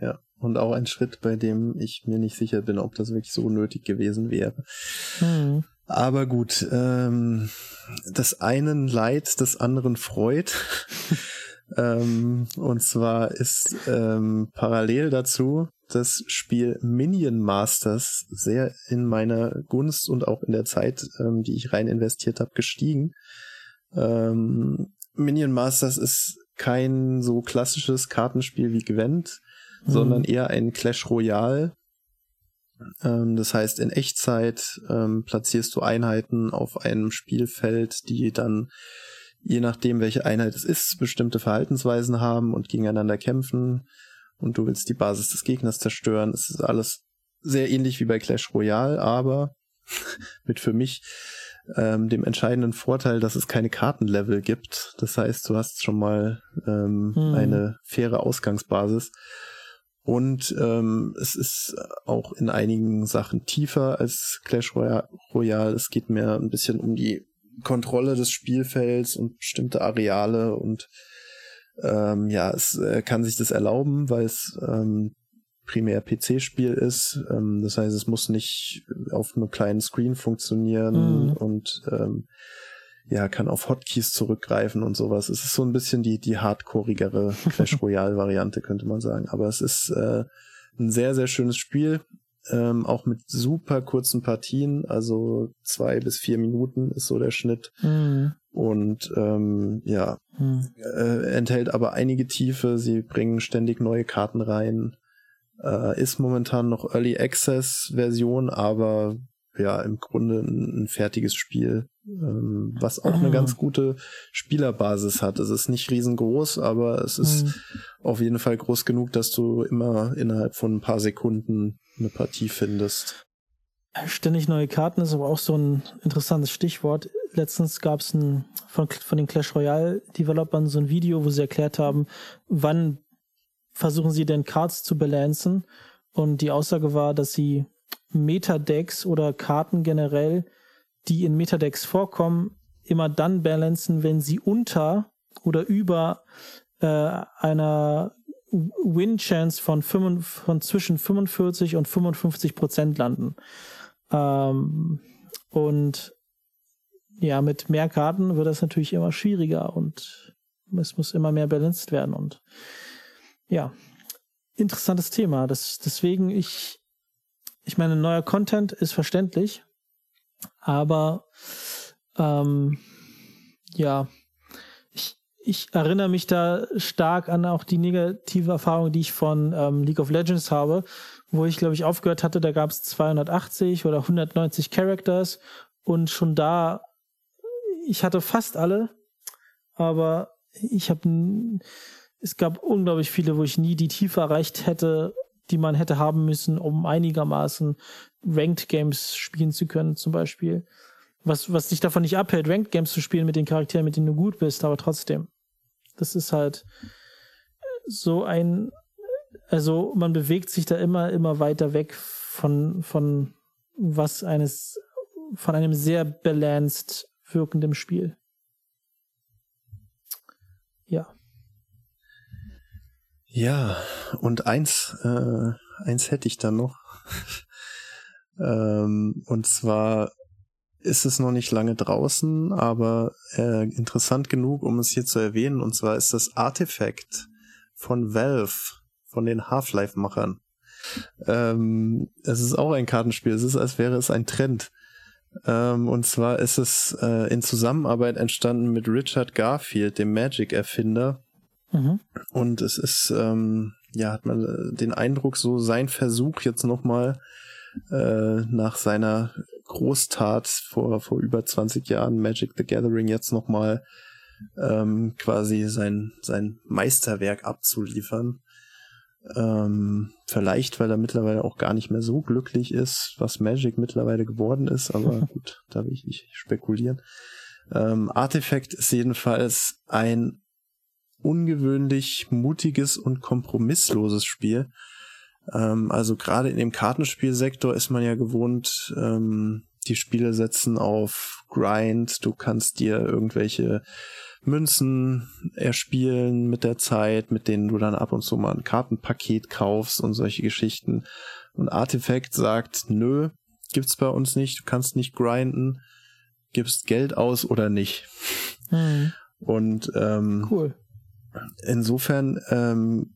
Ja, und auch ein Schritt, bei dem ich mir nicht sicher bin, ob das wirklich so nötig gewesen wäre. Mhm. Aber gut, ähm, das einen Leid, des anderen Freud. ähm, und zwar ist ähm, parallel dazu das Spiel Minion Masters sehr in meiner Gunst und auch in der Zeit, ähm, die ich rein investiert habe, gestiegen. Ähm, Minion Masters ist kein so klassisches Kartenspiel wie Gwent, mhm. sondern eher ein Clash Royale. Ähm, das heißt, in Echtzeit ähm, platzierst du Einheiten auf einem Spielfeld, die dann, je nachdem welche Einheit es ist, bestimmte Verhaltensweisen haben und gegeneinander kämpfen. Und du willst die Basis des Gegners zerstören. Es ist alles sehr ähnlich wie bei Clash Royale, aber mit für mich ähm, dem entscheidenden Vorteil, dass es keine Kartenlevel gibt. Das heißt, du hast schon mal ähm, hm. eine faire Ausgangsbasis. Und ähm, es ist auch in einigen Sachen tiefer als Clash Royale. Es geht mehr ein bisschen um die Kontrolle des Spielfelds und bestimmte Areale und ähm, ja, es äh, kann sich das erlauben, weil es ähm, primär PC-Spiel ist. Ähm, das heißt, es muss nicht auf einem kleinen Screen funktionieren mhm. und ähm, ja, kann auf Hotkeys zurückgreifen und sowas. Es ist so ein bisschen die, die hardcoreigere Clash Royale-Variante, könnte man sagen. Aber es ist äh, ein sehr, sehr schönes Spiel. ähm, auch mit super kurzen Partien, also zwei bis vier Minuten ist so der Schnitt. Mhm. Und ähm, ja, mhm. äh, enthält aber einige Tiefe. Sie bringen ständig neue Karten rein. Äh, ist momentan noch Early Access Version, aber ja, im Grunde ein, ein fertiges Spiel, ähm, was auch mhm. eine ganz gute Spielerbasis hat. Es ist nicht riesengroß, aber es ist mhm. auf jeden Fall groß genug, dass du immer innerhalb von ein paar Sekunden eine Partie findest. Ständig neue Karten ist aber auch so ein interessantes Stichwort. Letztens gab es von, von den Clash Royale Developern so ein Video, wo sie erklärt haben, wann versuchen sie denn Cards zu balancen. Und die Aussage war, dass sie Metadecks oder Karten generell, die in Metadecks vorkommen, immer dann balancen, wenn sie unter oder über äh, einer Win-Chance von, von zwischen 45 und 55 Prozent landen. Ähm, und ja, mit mehr Karten wird das natürlich immer schwieriger und es muss immer mehr balanced werden und ja, interessantes Thema. Das, deswegen, ich, ich meine, neuer Content ist verständlich, aber ähm, ja, ich, ich erinnere mich da stark an auch die negative Erfahrung, die ich von ähm, League of Legends habe, wo ich, glaube ich, aufgehört hatte, da gab es 280 oder 190 Characters und schon da, ich hatte fast alle, aber ich habe, es gab unglaublich viele, wo ich nie die Tiefe erreicht hätte, die man hätte haben müssen, um einigermaßen Ranked Games spielen zu können, zum Beispiel. Was, was dich davon nicht abhält, Ranked Games zu spielen mit den Charakteren, mit denen du gut bist, aber trotzdem. Das ist halt so ein, also man bewegt sich da immer, immer weiter weg von, von was eines, von einem sehr balanced wirkenden Spiel. Ja. Ja, und eins, äh, eins hätte ich dann noch. ähm, und zwar ist es noch nicht lange draußen, aber äh, interessant genug, um es hier zu erwähnen. Und zwar ist das Artifact von Valve, von den Half-Life-Machern. Ähm, es ist auch ein Kartenspiel. Es ist, als wäre es ein Trend. Ähm, und zwar ist es äh, in Zusammenarbeit entstanden mit Richard Garfield, dem Magic-Erfinder. Mhm. Und es ist, ähm, ja, hat man äh, den Eindruck, so sein Versuch jetzt nochmal äh, nach seiner Großtat vor, vor über 20 Jahren, Magic the Gathering, jetzt nochmal ähm, quasi sein, sein Meisterwerk abzuliefern. Ähm, vielleicht, weil er mittlerweile auch gar nicht mehr so glücklich ist, was Magic mittlerweile geworden ist, aber gut, da will ich nicht spekulieren. Ähm, Artifact ist jedenfalls ein ungewöhnlich mutiges und kompromissloses Spiel. Ähm, also gerade in dem Kartenspielsektor ist man ja gewohnt, ähm, die Spiele setzen auf Grind, du kannst dir irgendwelche Münzen erspielen mit der Zeit, mit denen du dann ab und zu mal ein Kartenpaket kaufst und solche Geschichten. Und Artifact sagt, nö, gibt's bei uns nicht, du kannst nicht grinden, gibst Geld aus oder nicht. Mhm. Und ähm, cool. Insofern ähm,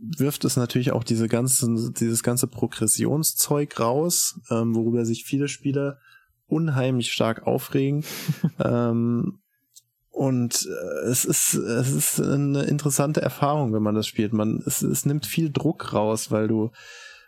wirft es natürlich auch diese ganzen, dieses ganze Progressionszeug raus, ähm, worüber sich viele Spieler unheimlich stark aufregen. ähm, und äh, es ist, es ist eine interessante Erfahrung, wenn man das spielt. Man, es, es nimmt viel Druck raus, weil du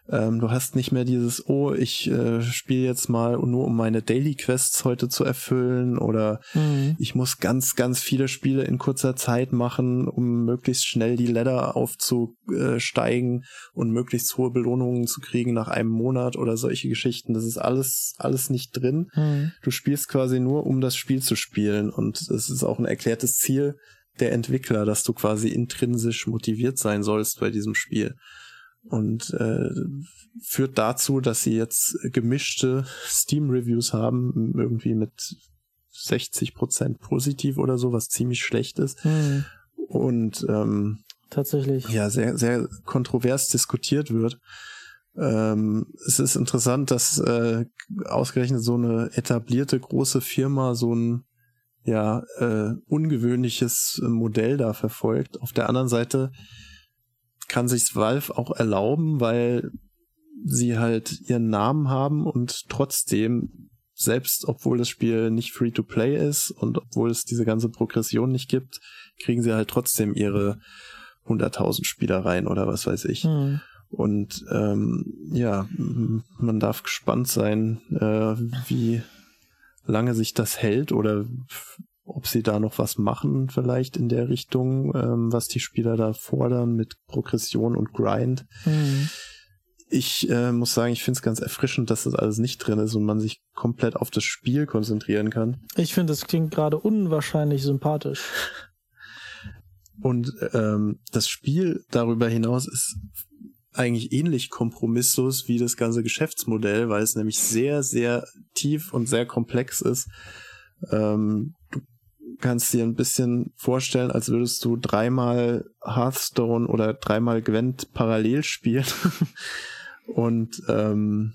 ähm, du hast nicht mehr dieses, oh, ich äh, spiele jetzt mal nur um meine Daily Quests heute zu erfüllen oder mhm. ich muss ganz, ganz viele Spiele in kurzer Zeit machen, um möglichst schnell die Ladder aufzusteigen und möglichst hohe Belohnungen zu kriegen nach einem Monat oder solche Geschichten. Das ist alles, alles nicht drin. Mhm. Du spielst quasi nur, um das Spiel zu spielen und es ist auch ein erklärtes Ziel der Entwickler, dass du quasi intrinsisch motiviert sein sollst bei diesem Spiel und äh, führt dazu, dass sie jetzt gemischte Steam-Reviews haben, irgendwie mit 60 Prozent positiv oder so, was ziemlich schlecht ist. Mhm. Und ähm, tatsächlich ja sehr sehr kontrovers diskutiert wird. Ähm, es ist interessant, dass äh, ausgerechnet so eine etablierte große Firma so ein ja äh, ungewöhnliches Modell da verfolgt. Auf der anderen Seite kann sich's Valve auch erlauben, weil sie halt ihren Namen haben und trotzdem, selbst obwohl das Spiel nicht free to play ist und obwohl es diese ganze Progression nicht gibt, kriegen sie halt trotzdem ihre 100.000 Spielereien oder was weiß ich. Mhm. Und ähm, ja, man darf gespannt sein, äh, wie lange sich das hält oder ob sie da noch was machen, vielleicht in der Richtung, ähm, was die Spieler da fordern mit Progression und Grind. Mhm. Ich äh, muss sagen, ich finde es ganz erfrischend, dass das alles nicht drin ist und man sich komplett auf das Spiel konzentrieren kann. Ich finde, das klingt gerade unwahrscheinlich sympathisch. Und ähm, das Spiel darüber hinaus ist eigentlich ähnlich kompromisslos wie das ganze Geschäftsmodell, weil es nämlich sehr, sehr tief und sehr komplex ist. Ähm, du kannst dir ein bisschen vorstellen, als würdest du dreimal Hearthstone oder dreimal Gwent parallel spielen. und ähm,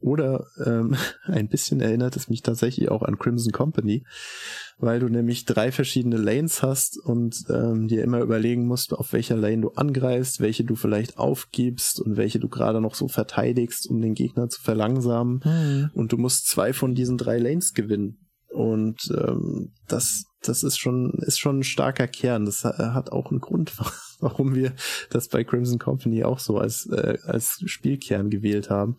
oder ähm, ein bisschen erinnert es mich tatsächlich auch an Crimson Company, weil du nämlich drei verschiedene Lanes hast und ähm, dir immer überlegen musst, auf welcher Lane du angreifst, welche du vielleicht aufgibst und welche du gerade noch so verteidigst, um den Gegner zu verlangsamen. Mhm. Und du musst zwei von diesen drei Lanes gewinnen. Und ähm, das, das ist schon, ist schon ein starker Kern. Das hat auch einen Grund, warum wir das bei Crimson Company auch so als, äh, als Spielkern gewählt haben.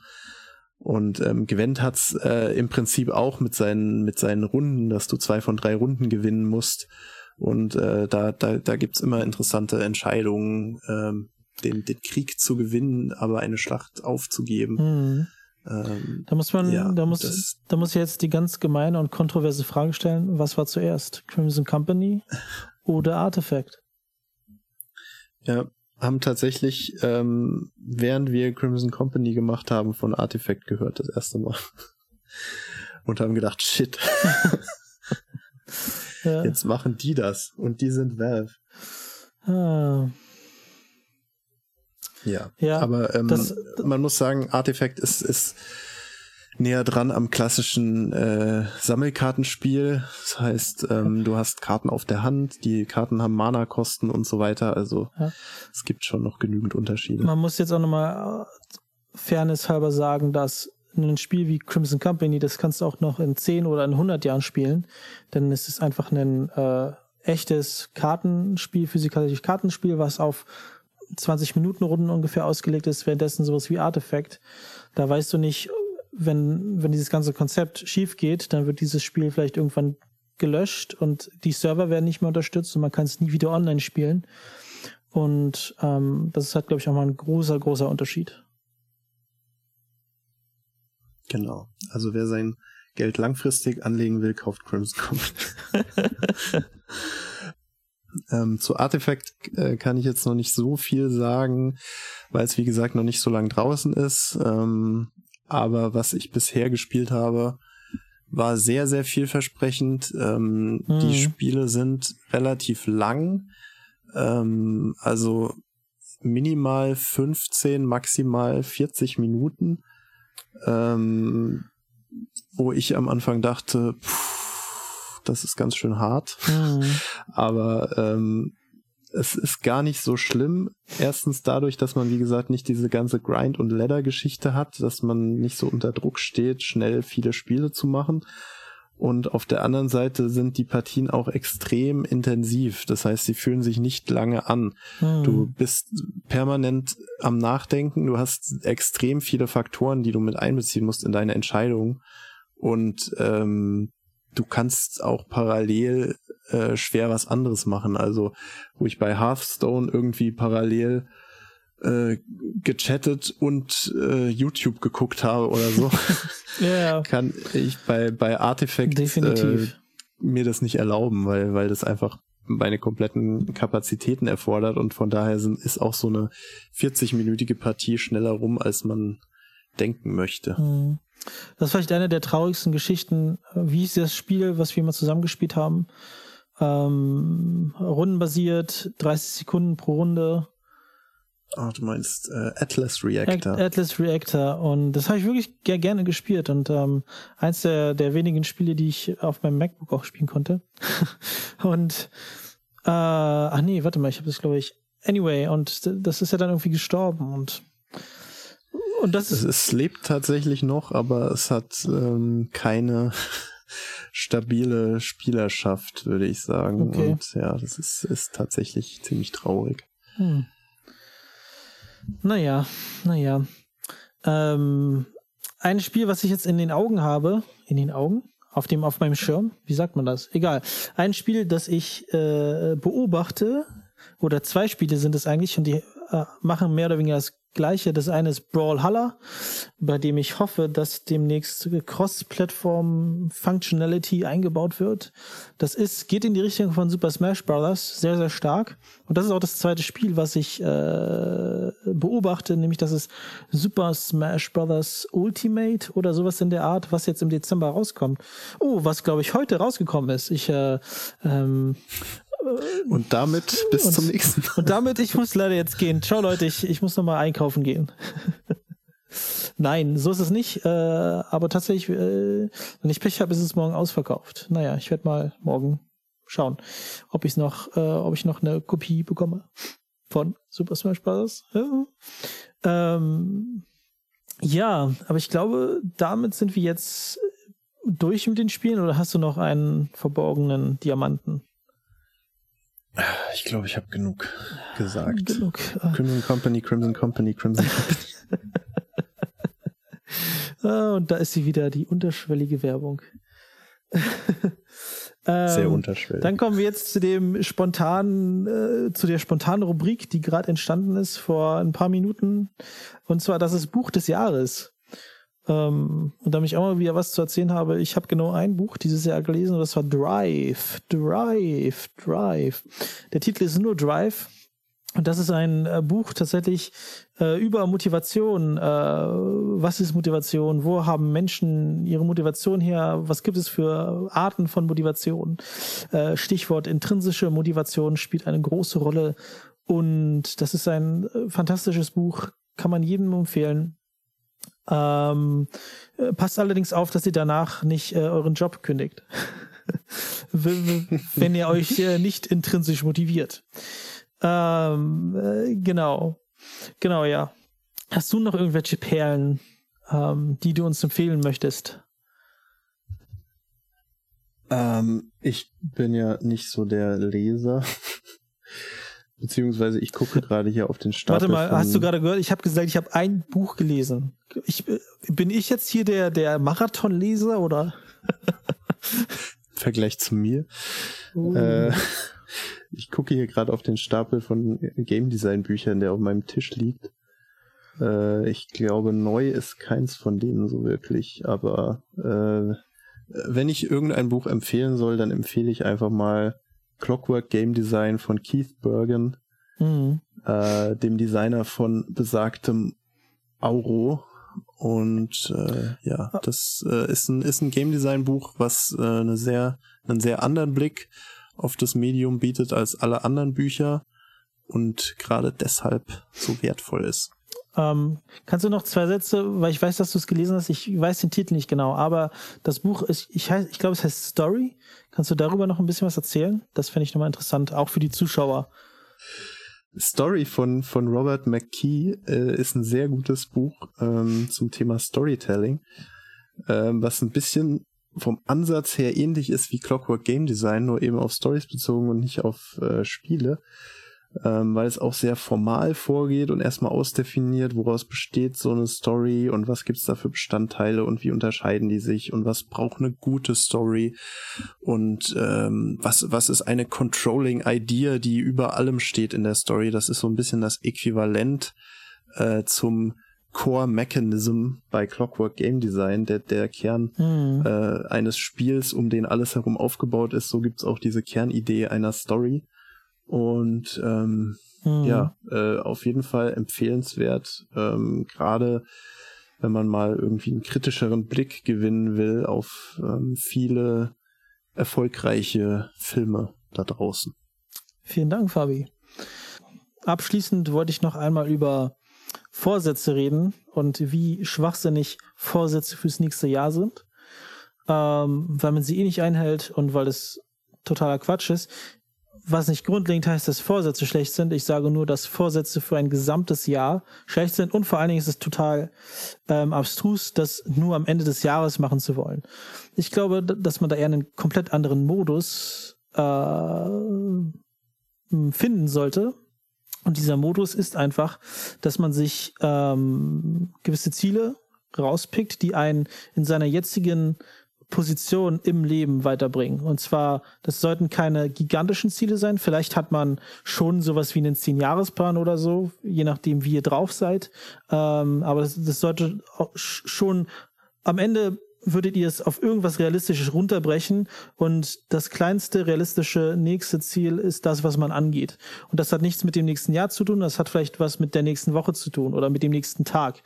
Und ähm, Gwent hat's äh, im Prinzip auch mit seinen, mit seinen Runden, dass du zwei von drei Runden gewinnen musst. Und äh, da, da, da gibt's immer interessante Entscheidungen, ähm, den, den Krieg zu gewinnen, aber eine Schlacht aufzugeben. Mhm. Ähm, da muss man, ja, da muss, das, da muss ich jetzt die ganz gemeine und kontroverse Frage stellen: Was war zuerst? Crimson Company oder Artifact? Ja, haben tatsächlich, ähm, während wir Crimson Company gemacht haben, von Artifact gehört, das erste Mal. Und haben gedacht, shit. ja. Jetzt machen die das. Und die sind Valve. Ah. Ja. ja aber ähm, das, man muss sagen, Artifact ist, ist näher dran am klassischen äh, Sammelkartenspiel. Das heißt, ähm, du hast Karten auf der Hand, die Karten haben Mana-Kosten und so weiter. Also ja. es gibt schon noch genügend Unterschiede. Man muss jetzt auch nochmal äh, Fairness halber sagen, dass ein Spiel wie Crimson Company, das kannst du auch noch in 10 oder in 100 Jahren spielen, denn es ist einfach ein äh, echtes Kartenspiel, physikalisches Kartenspiel, was auf 20 Minuten Runden ungefähr ausgelegt ist, währenddessen sowas wie Artifact. Da weißt du nicht, wenn, wenn dieses ganze Konzept schief geht, dann wird dieses Spiel vielleicht irgendwann gelöscht und die Server werden nicht mehr unterstützt und man kann es nie wieder online spielen. Und ähm, das ist halt, glaube ich, auch mal ein großer, großer Unterschied. Genau. Also wer sein Geld langfristig anlegen will, kauft Crimson Company. ähm, zu Artifact äh, kann ich jetzt noch nicht so viel sagen, weil es wie gesagt noch nicht so lang draußen ist. Ähm, aber was ich bisher gespielt habe, war sehr, sehr vielversprechend. Ähm, mhm. Die Spiele sind relativ lang, ähm, also minimal 15, maximal 40 Minuten, ähm, wo ich am Anfang dachte, pff, das ist ganz schön hart. Mhm. Aber ähm, es ist gar nicht so schlimm. Erstens dadurch, dass man, wie gesagt, nicht diese ganze Grind- und Ladder-Geschichte hat, dass man nicht so unter Druck steht, schnell viele Spiele zu machen. Und auf der anderen Seite sind die Partien auch extrem intensiv. Das heißt, sie fühlen sich nicht lange an. Hm. Du bist permanent am Nachdenken. Du hast extrem viele Faktoren, die du mit einbeziehen musst in deine Entscheidung. Und ähm, du kannst auch parallel äh, schwer was anderes machen. Also, wo ich bei Hearthstone irgendwie parallel äh, gechattet und äh, YouTube geguckt habe oder so, ja. kann ich bei, bei Artifact äh, mir das nicht erlauben, weil, weil das einfach meine kompletten Kapazitäten erfordert und von daher sind, ist auch so eine 40-minütige Partie schneller rum, als man denken möchte. Mhm. Das ist vielleicht eine der traurigsten Geschichten. Wie ist das Spiel, was wir mal zusammengespielt haben? Ähm, rundenbasiert, 30 Sekunden pro Runde. Oh, du meinst äh, Atlas Reactor. Atlas Reactor. Und das habe ich wirklich sehr gerne gespielt. Und ähm, eins der, der wenigen Spiele, die ich auf meinem MacBook auch spielen konnte. und äh, ach nee, warte mal, ich habe das, glaube ich. Anyway, und das ist ja dann irgendwie gestorben. Und Und das ist. Es, es lebt tatsächlich noch, aber es hat ähm, keine stabile Spielerschaft, würde ich sagen. Okay. Und ja, das ist, ist tatsächlich ziemlich traurig. Hm. Naja, naja. Ähm, ein Spiel, was ich jetzt in den Augen habe, in den Augen, auf dem, auf meinem Schirm, wie sagt man das? Egal. Ein Spiel, das ich äh, beobachte, oder zwei Spiele sind es eigentlich, und die äh, machen mehr oder weniger das Gleiche. Das eine ist Brawlhalla, bei dem ich hoffe, dass demnächst Cross-Platform-Functionality eingebaut wird. Das ist, geht in die Richtung von Super Smash Bros. sehr, sehr stark. Und das ist auch das zweite Spiel, was ich äh, beobachte, nämlich das ist Super Smash Bros. Ultimate oder sowas in der Art, was jetzt im Dezember rauskommt. Oh, was glaube ich heute rausgekommen ist. Ich äh, ähm, und damit bis und, zum nächsten Mal. Und damit, ich muss leider jetzt gehen. Ciao Leute, ich, ich muss nochmal einkaufen gehen. Nein, so ist es nicht. Äh, aber tatsächlich, äh, wenn ich Pech habe, ist es morgen ausverkauft. Naja, ich werde mal morgen schauen, ob ich noch, äh, ob ich noch eine Kopie bekomme von Super Smash Bros. Ja. Ähm, ja, aber ich glaube, damit sind wir jetzt durch mit den Spielen oder hast du noch einen verborgenen Diamanten? Ich glaube, ich habe genug gesagt. Genug. Crimson Company, Crimson Company, Crimson Company. ah, und da ist sie wieder, die unterschwellige Werbung. Sehr ähm, unterschwellig. Dann kommen wir jetzt zu dem spontanen, äh, zu der spontanen Rubrik, die gerade entstanden ist vor ein paar Minuten. Und zwar das ist Buch des Jahres. Ähm, und damit ich auch mal wieder was zu erzählen habe, ich habe genau ein Buch dieses Jahr gelesen und das war Drive, Drive, Drive. Der Titel ist nur Drive. Und das ist ein äh, Buch tatsächlich äh, über Motivation. Äh, was ist Motivation? Wo haben Menschen ihre Motivation her? Was gibt es für Arten von Motivation? Äh, Stichwort intrinsische Motivation spielt eine große Rolle. Und das ist ein äh, fantastisches Buch, kann man jedem empfehlen. Ähm, äh, passt allerdings auf, dass ihr danach nicht äh, euren Job kündigt. Wenn ihr euch äh, nicht intrinsisch motiviert. Ähm, äh, genau. Genau, ja. Hast du noch irgendwelche Perlen, ähm, die du uns empfehlen möchtest? Ähm, ich bin ja nicht so der Leser. Beziehungsweise ich gucke gerade hier auf den Stapel. Warte mal, hast du gerade gehört? Ich habe gesagt, ich habe ein Buch gelesen. Ich, bin ich jetzt hier der, der Marathonleser oder? Vergleich zu mir. Uh. Äh, ich gucke hier gerade auf den Stapel von Game Design Büchern, der auf meinem Tisch liegt. Äh, ich glaube, neu ist keins von denen so wirklich, aber äh, wenn ich irgendein Buch empfehlen soll, dann empfehle ich einfach mal Clockwork Game Design von Keith Bergen, mhm. äh, dem Designer von besagtem Auro. Und äh, ja, ah. das äh, ist ein, ist ein Game Design Buch, was äh, eine sehr, einen sehr anderen Blick auf das Medium bietet als alle anderen Bücher und gerade deshalb so wertvoll ist. Ähm, kannst du noch zwei Sätze, weil ich weiß, dass du es gelesen hast, ich weiß den Titel nicht genau, aber das Buch ist, ich, heiß, ich glaube, es heißt Story. Kannst du darüber noch ein bisschen was erzählen? Das fände ich nochmal interessant, auch für die Zuschauer. Story von, von Robert McKee äh, ist ein sehr gutes Buch ähm, zum Thema Storytelling, ähm, was ein bisschen vom Ansatz her ähnlich ist wie Clockwork Game Design, nur eben auf Stories bezogen und nicht auf äh, Spiele ähm, weil es auch sehr formal vorgeht und erstmal ausdefiniert, woraus besteht so eine Story und was gibt's da für Bestandteile und wie unterscheiden die sich und was braucht eine gute Story und ähm, was, was ist eine Controlling Idea, die über allem steht in der Story. Das ist so ein bisschen das Äquivalent äh, zum Core Mechanism bei Clockwork Game Design, der, der Kern mhm. äh, eines Spiels, um den alles herum aufgebaut ist. So gibt's auch diese Kernidee einer Story. Und ähm, mhm. ja, äh, auf jeden Fall empfehlenswert, ähm, gerade wenn man mal irgendwie einen kritischeren Blick gewinnen will auf ähm, viele erfolgreiche Filme da draußen. Vielen Dank, Fabi. Abschließend wollte ich noch einmal über Vorsätze reden und wie schwachsinnig Vorsätze fürs nächste Jahr sind, ähm, weil man sie eh nicht einhält und weil es totaler Quatsch ist was nicht grundlegend heißt, dass Vorsätze schlecht sind. Ich sage nur, dass Vorsätze für ein gesamtes Jahr schlecht sind und vor allen Dingen ist es total ähm, abstrus, das nur am Ende des Jahres machen zu wollen. Ich glaube, dass man da eher einen komplett anderen Modus äh, finden sollte. Und dieser Modus ist einfach, dass man sich ähm, gewisse Ziele rauspickt, die einen in seiner jetzigen Position im Leben weiterbringen. Und zwar, das sollten keine gigantischen Ziele sein. Vielleicht hat man schon sowas wie einen Zehn-Jahres-Plan oder so, je nachdem, wie ihr drauf seid. Ähm, aber das, das sollte schon am Ende würdet ihr es auf irgendwas Realistisches runterbrechen und das kleinste realistische nächste Ziel ist das, was man angeht. Und das hat nichts mit dem nächsten Jahr zu tun, das hat vielleicht was mit der nächsten Woche zu tun oder mit dem nächsten Tag.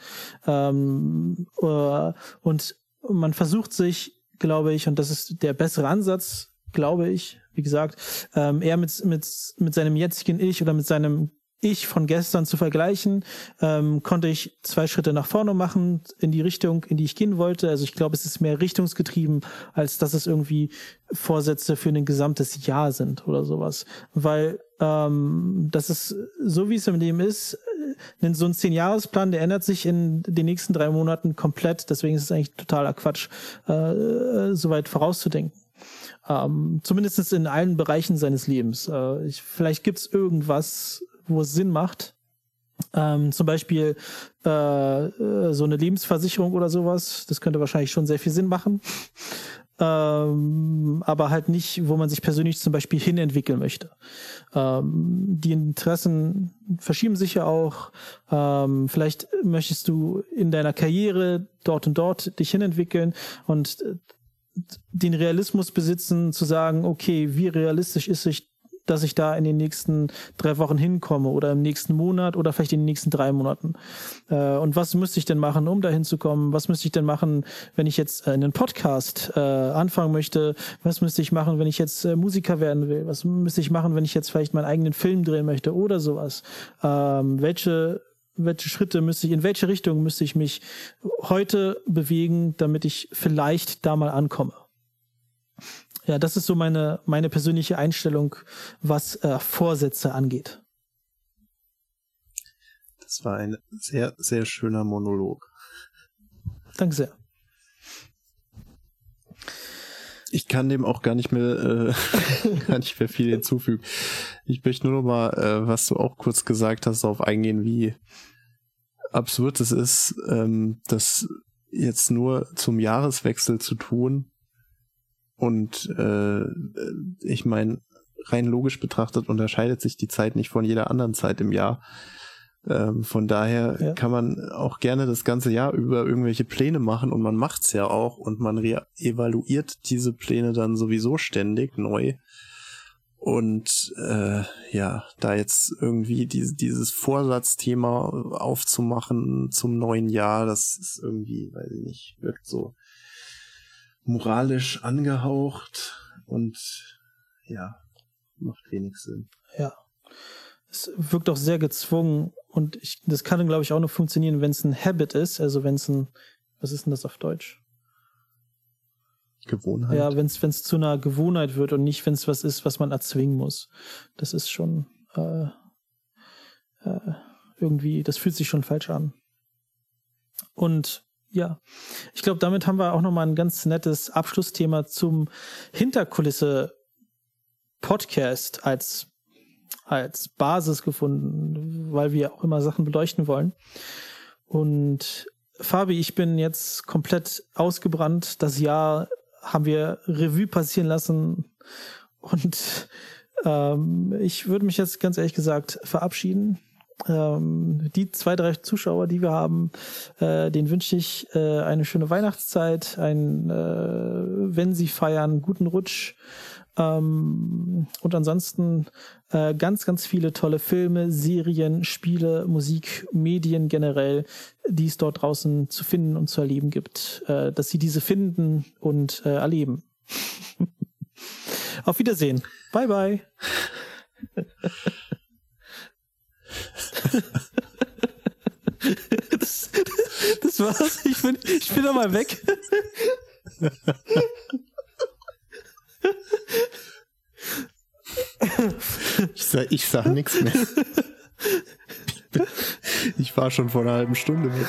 Ähm, äh, und man versucht sich glaube ich, und das ist der bessere Ansatz, glaube ich, wie gesagt, ähm, eher mit, mit, mit seinem jetzigen Ich oder mit seinem ich von gestern zu vergleichen, ähm, konnte ich zwei Schritte nach vorne machen in die Richtung, in die ich gehen wollte. Also ich glaube, es ist mehr richtungsgetrieben, als dass es irgendwie Vorsätze für ein gesamtes Jahr sind oder sowas. Weil ähm, das ist so, wie es im Leben ist, äh, so ein Zehn-Jahres-Plan, der ändert sich in den nächsten drei Monaten komplett. Deswegen ist es eigentlich totaler Quatsch, äh, äh so weit vorauszudenken. Ähm, zumindest in allen Bereichen seines Lebens. Äh, ich, vielleicht gibt's irgendwas, wo es Sinn macht. Ähm, zum Beispiel äh, äh, so eine Lebensversicherung oder sowas. Das könnte wahrscheinlich schon sehr viel Sinn machen. Ähm, aber halt nicht, wo man sich persönlich zum Beispiel hinentwickeln möchte. Ähm, die Interessen verschieben sich ja auch. Ähm, vielleicht möchtest du in deiner Karriere dort und dort dich hinentwickeln und äh, den Realismus besitzen, zu sagen, okay, wie realistisch ist sich dass ich da in den nächsten drei Wochen hinkomme oder im nächsten Monat oder vielleicht in den nächsten drei Monaten. Äh, und was müsste ich denn machen, um da hinzukommen? Was müsste ich denn machen, wenn ich jetzt einen Podcast äh, anfangen möchte? Was müsste ich machen, wenn ich jetzt äh, Musiker werden will? Was müsste ich machen, wenn ich jetzt vielleicht meinen eigenen Film drehen möchte oder sowas? Ähm, welche welche Schritte müsste ich, in welche Richtung müsste ich mich heute bewegen, damit ich vielleicht da mal ankomme? Ja, das ist so meine, meine persönliche Einstellung, was äh, Vorsätze angeht. Das war ein sehr, sehr schöner Monolog. Danke sehr. Ich kann dem auch gar nicht mehr, äh, gar nicht mehr viel hinzufügen. Ich möchte nur noch mal, äh, was du auch kurz gesagt hast, darauf eingehen, wie absurd es ist, ähm, das jetzt nur zum Jahreswechsel zu tun, und äh, ich meine, rein logisch betrachtet unterscheidet sich die Zeit nicht von jeder anderen Zeit im Jahr. Ähm, von daher ja. kann man auch gerne das ganze Jahr über irgendwelche Pläne machen und man macht's ja auch und man evaluiert diese Pläne dann sowieso ständig neu. Und äh, ja, da jetzt irgendwie diese, dieses Vorsatzthema aufzumachen zum neuen Jahr, das ist irgendwie, weiß ich nicht, wirkt so moralisch angehaucht und ja, macht wenig Sinn. Ja. Es wirkt auch sehr gezwungen und ich, das kann, glaube ich, auch nur funktionieren, wenn es ein Habit ist, also wenn es ein, was ist denn das auf Deutsch? Gewohnheit. Ja, wenn es zu einer Gewohnheit wird und nicht, wenn es was ist, was man erzwingen muss. Das ist schon äh, äh, irgendwie, das fühlt sich schon falsch an. Und ja, ich glaube, damit haben wir auch nochmal ein ganz nettes Abschlussthema zum Hinterkulisse Podcast als, als Basis gefunden, weil wir auch immer Sachen beleuchten wollen. Und Fabi, ich bin jetzt komplett ausgebrannt. Das Jahr haben wir Revue passieren lassen und ähm, ich würde mich jetzt ganz ehrlich gesagt verabschieden ähm, die zwei, drei Zuschauer, die wir haben, äh, denen wünsche ich äh, eine schöne Weihnachtszeit, ein, äh, wenn sie feiern, guten Rutsch. Ähm, und ansonsten äh, ganz, ganz viele tolle Filme, Serien, Spiele, Musik, Medien generell, die es dort draußen zu finden und zu erleben gibt, äh, dass sie diese finden und äh, erleben. Auf Wiedersehen. Bye, bye. das, das war's. Ich bin, ich bin da mal weg. sag, ich sag nichts mehr. Ich war schon vor einer halben Stunde mit.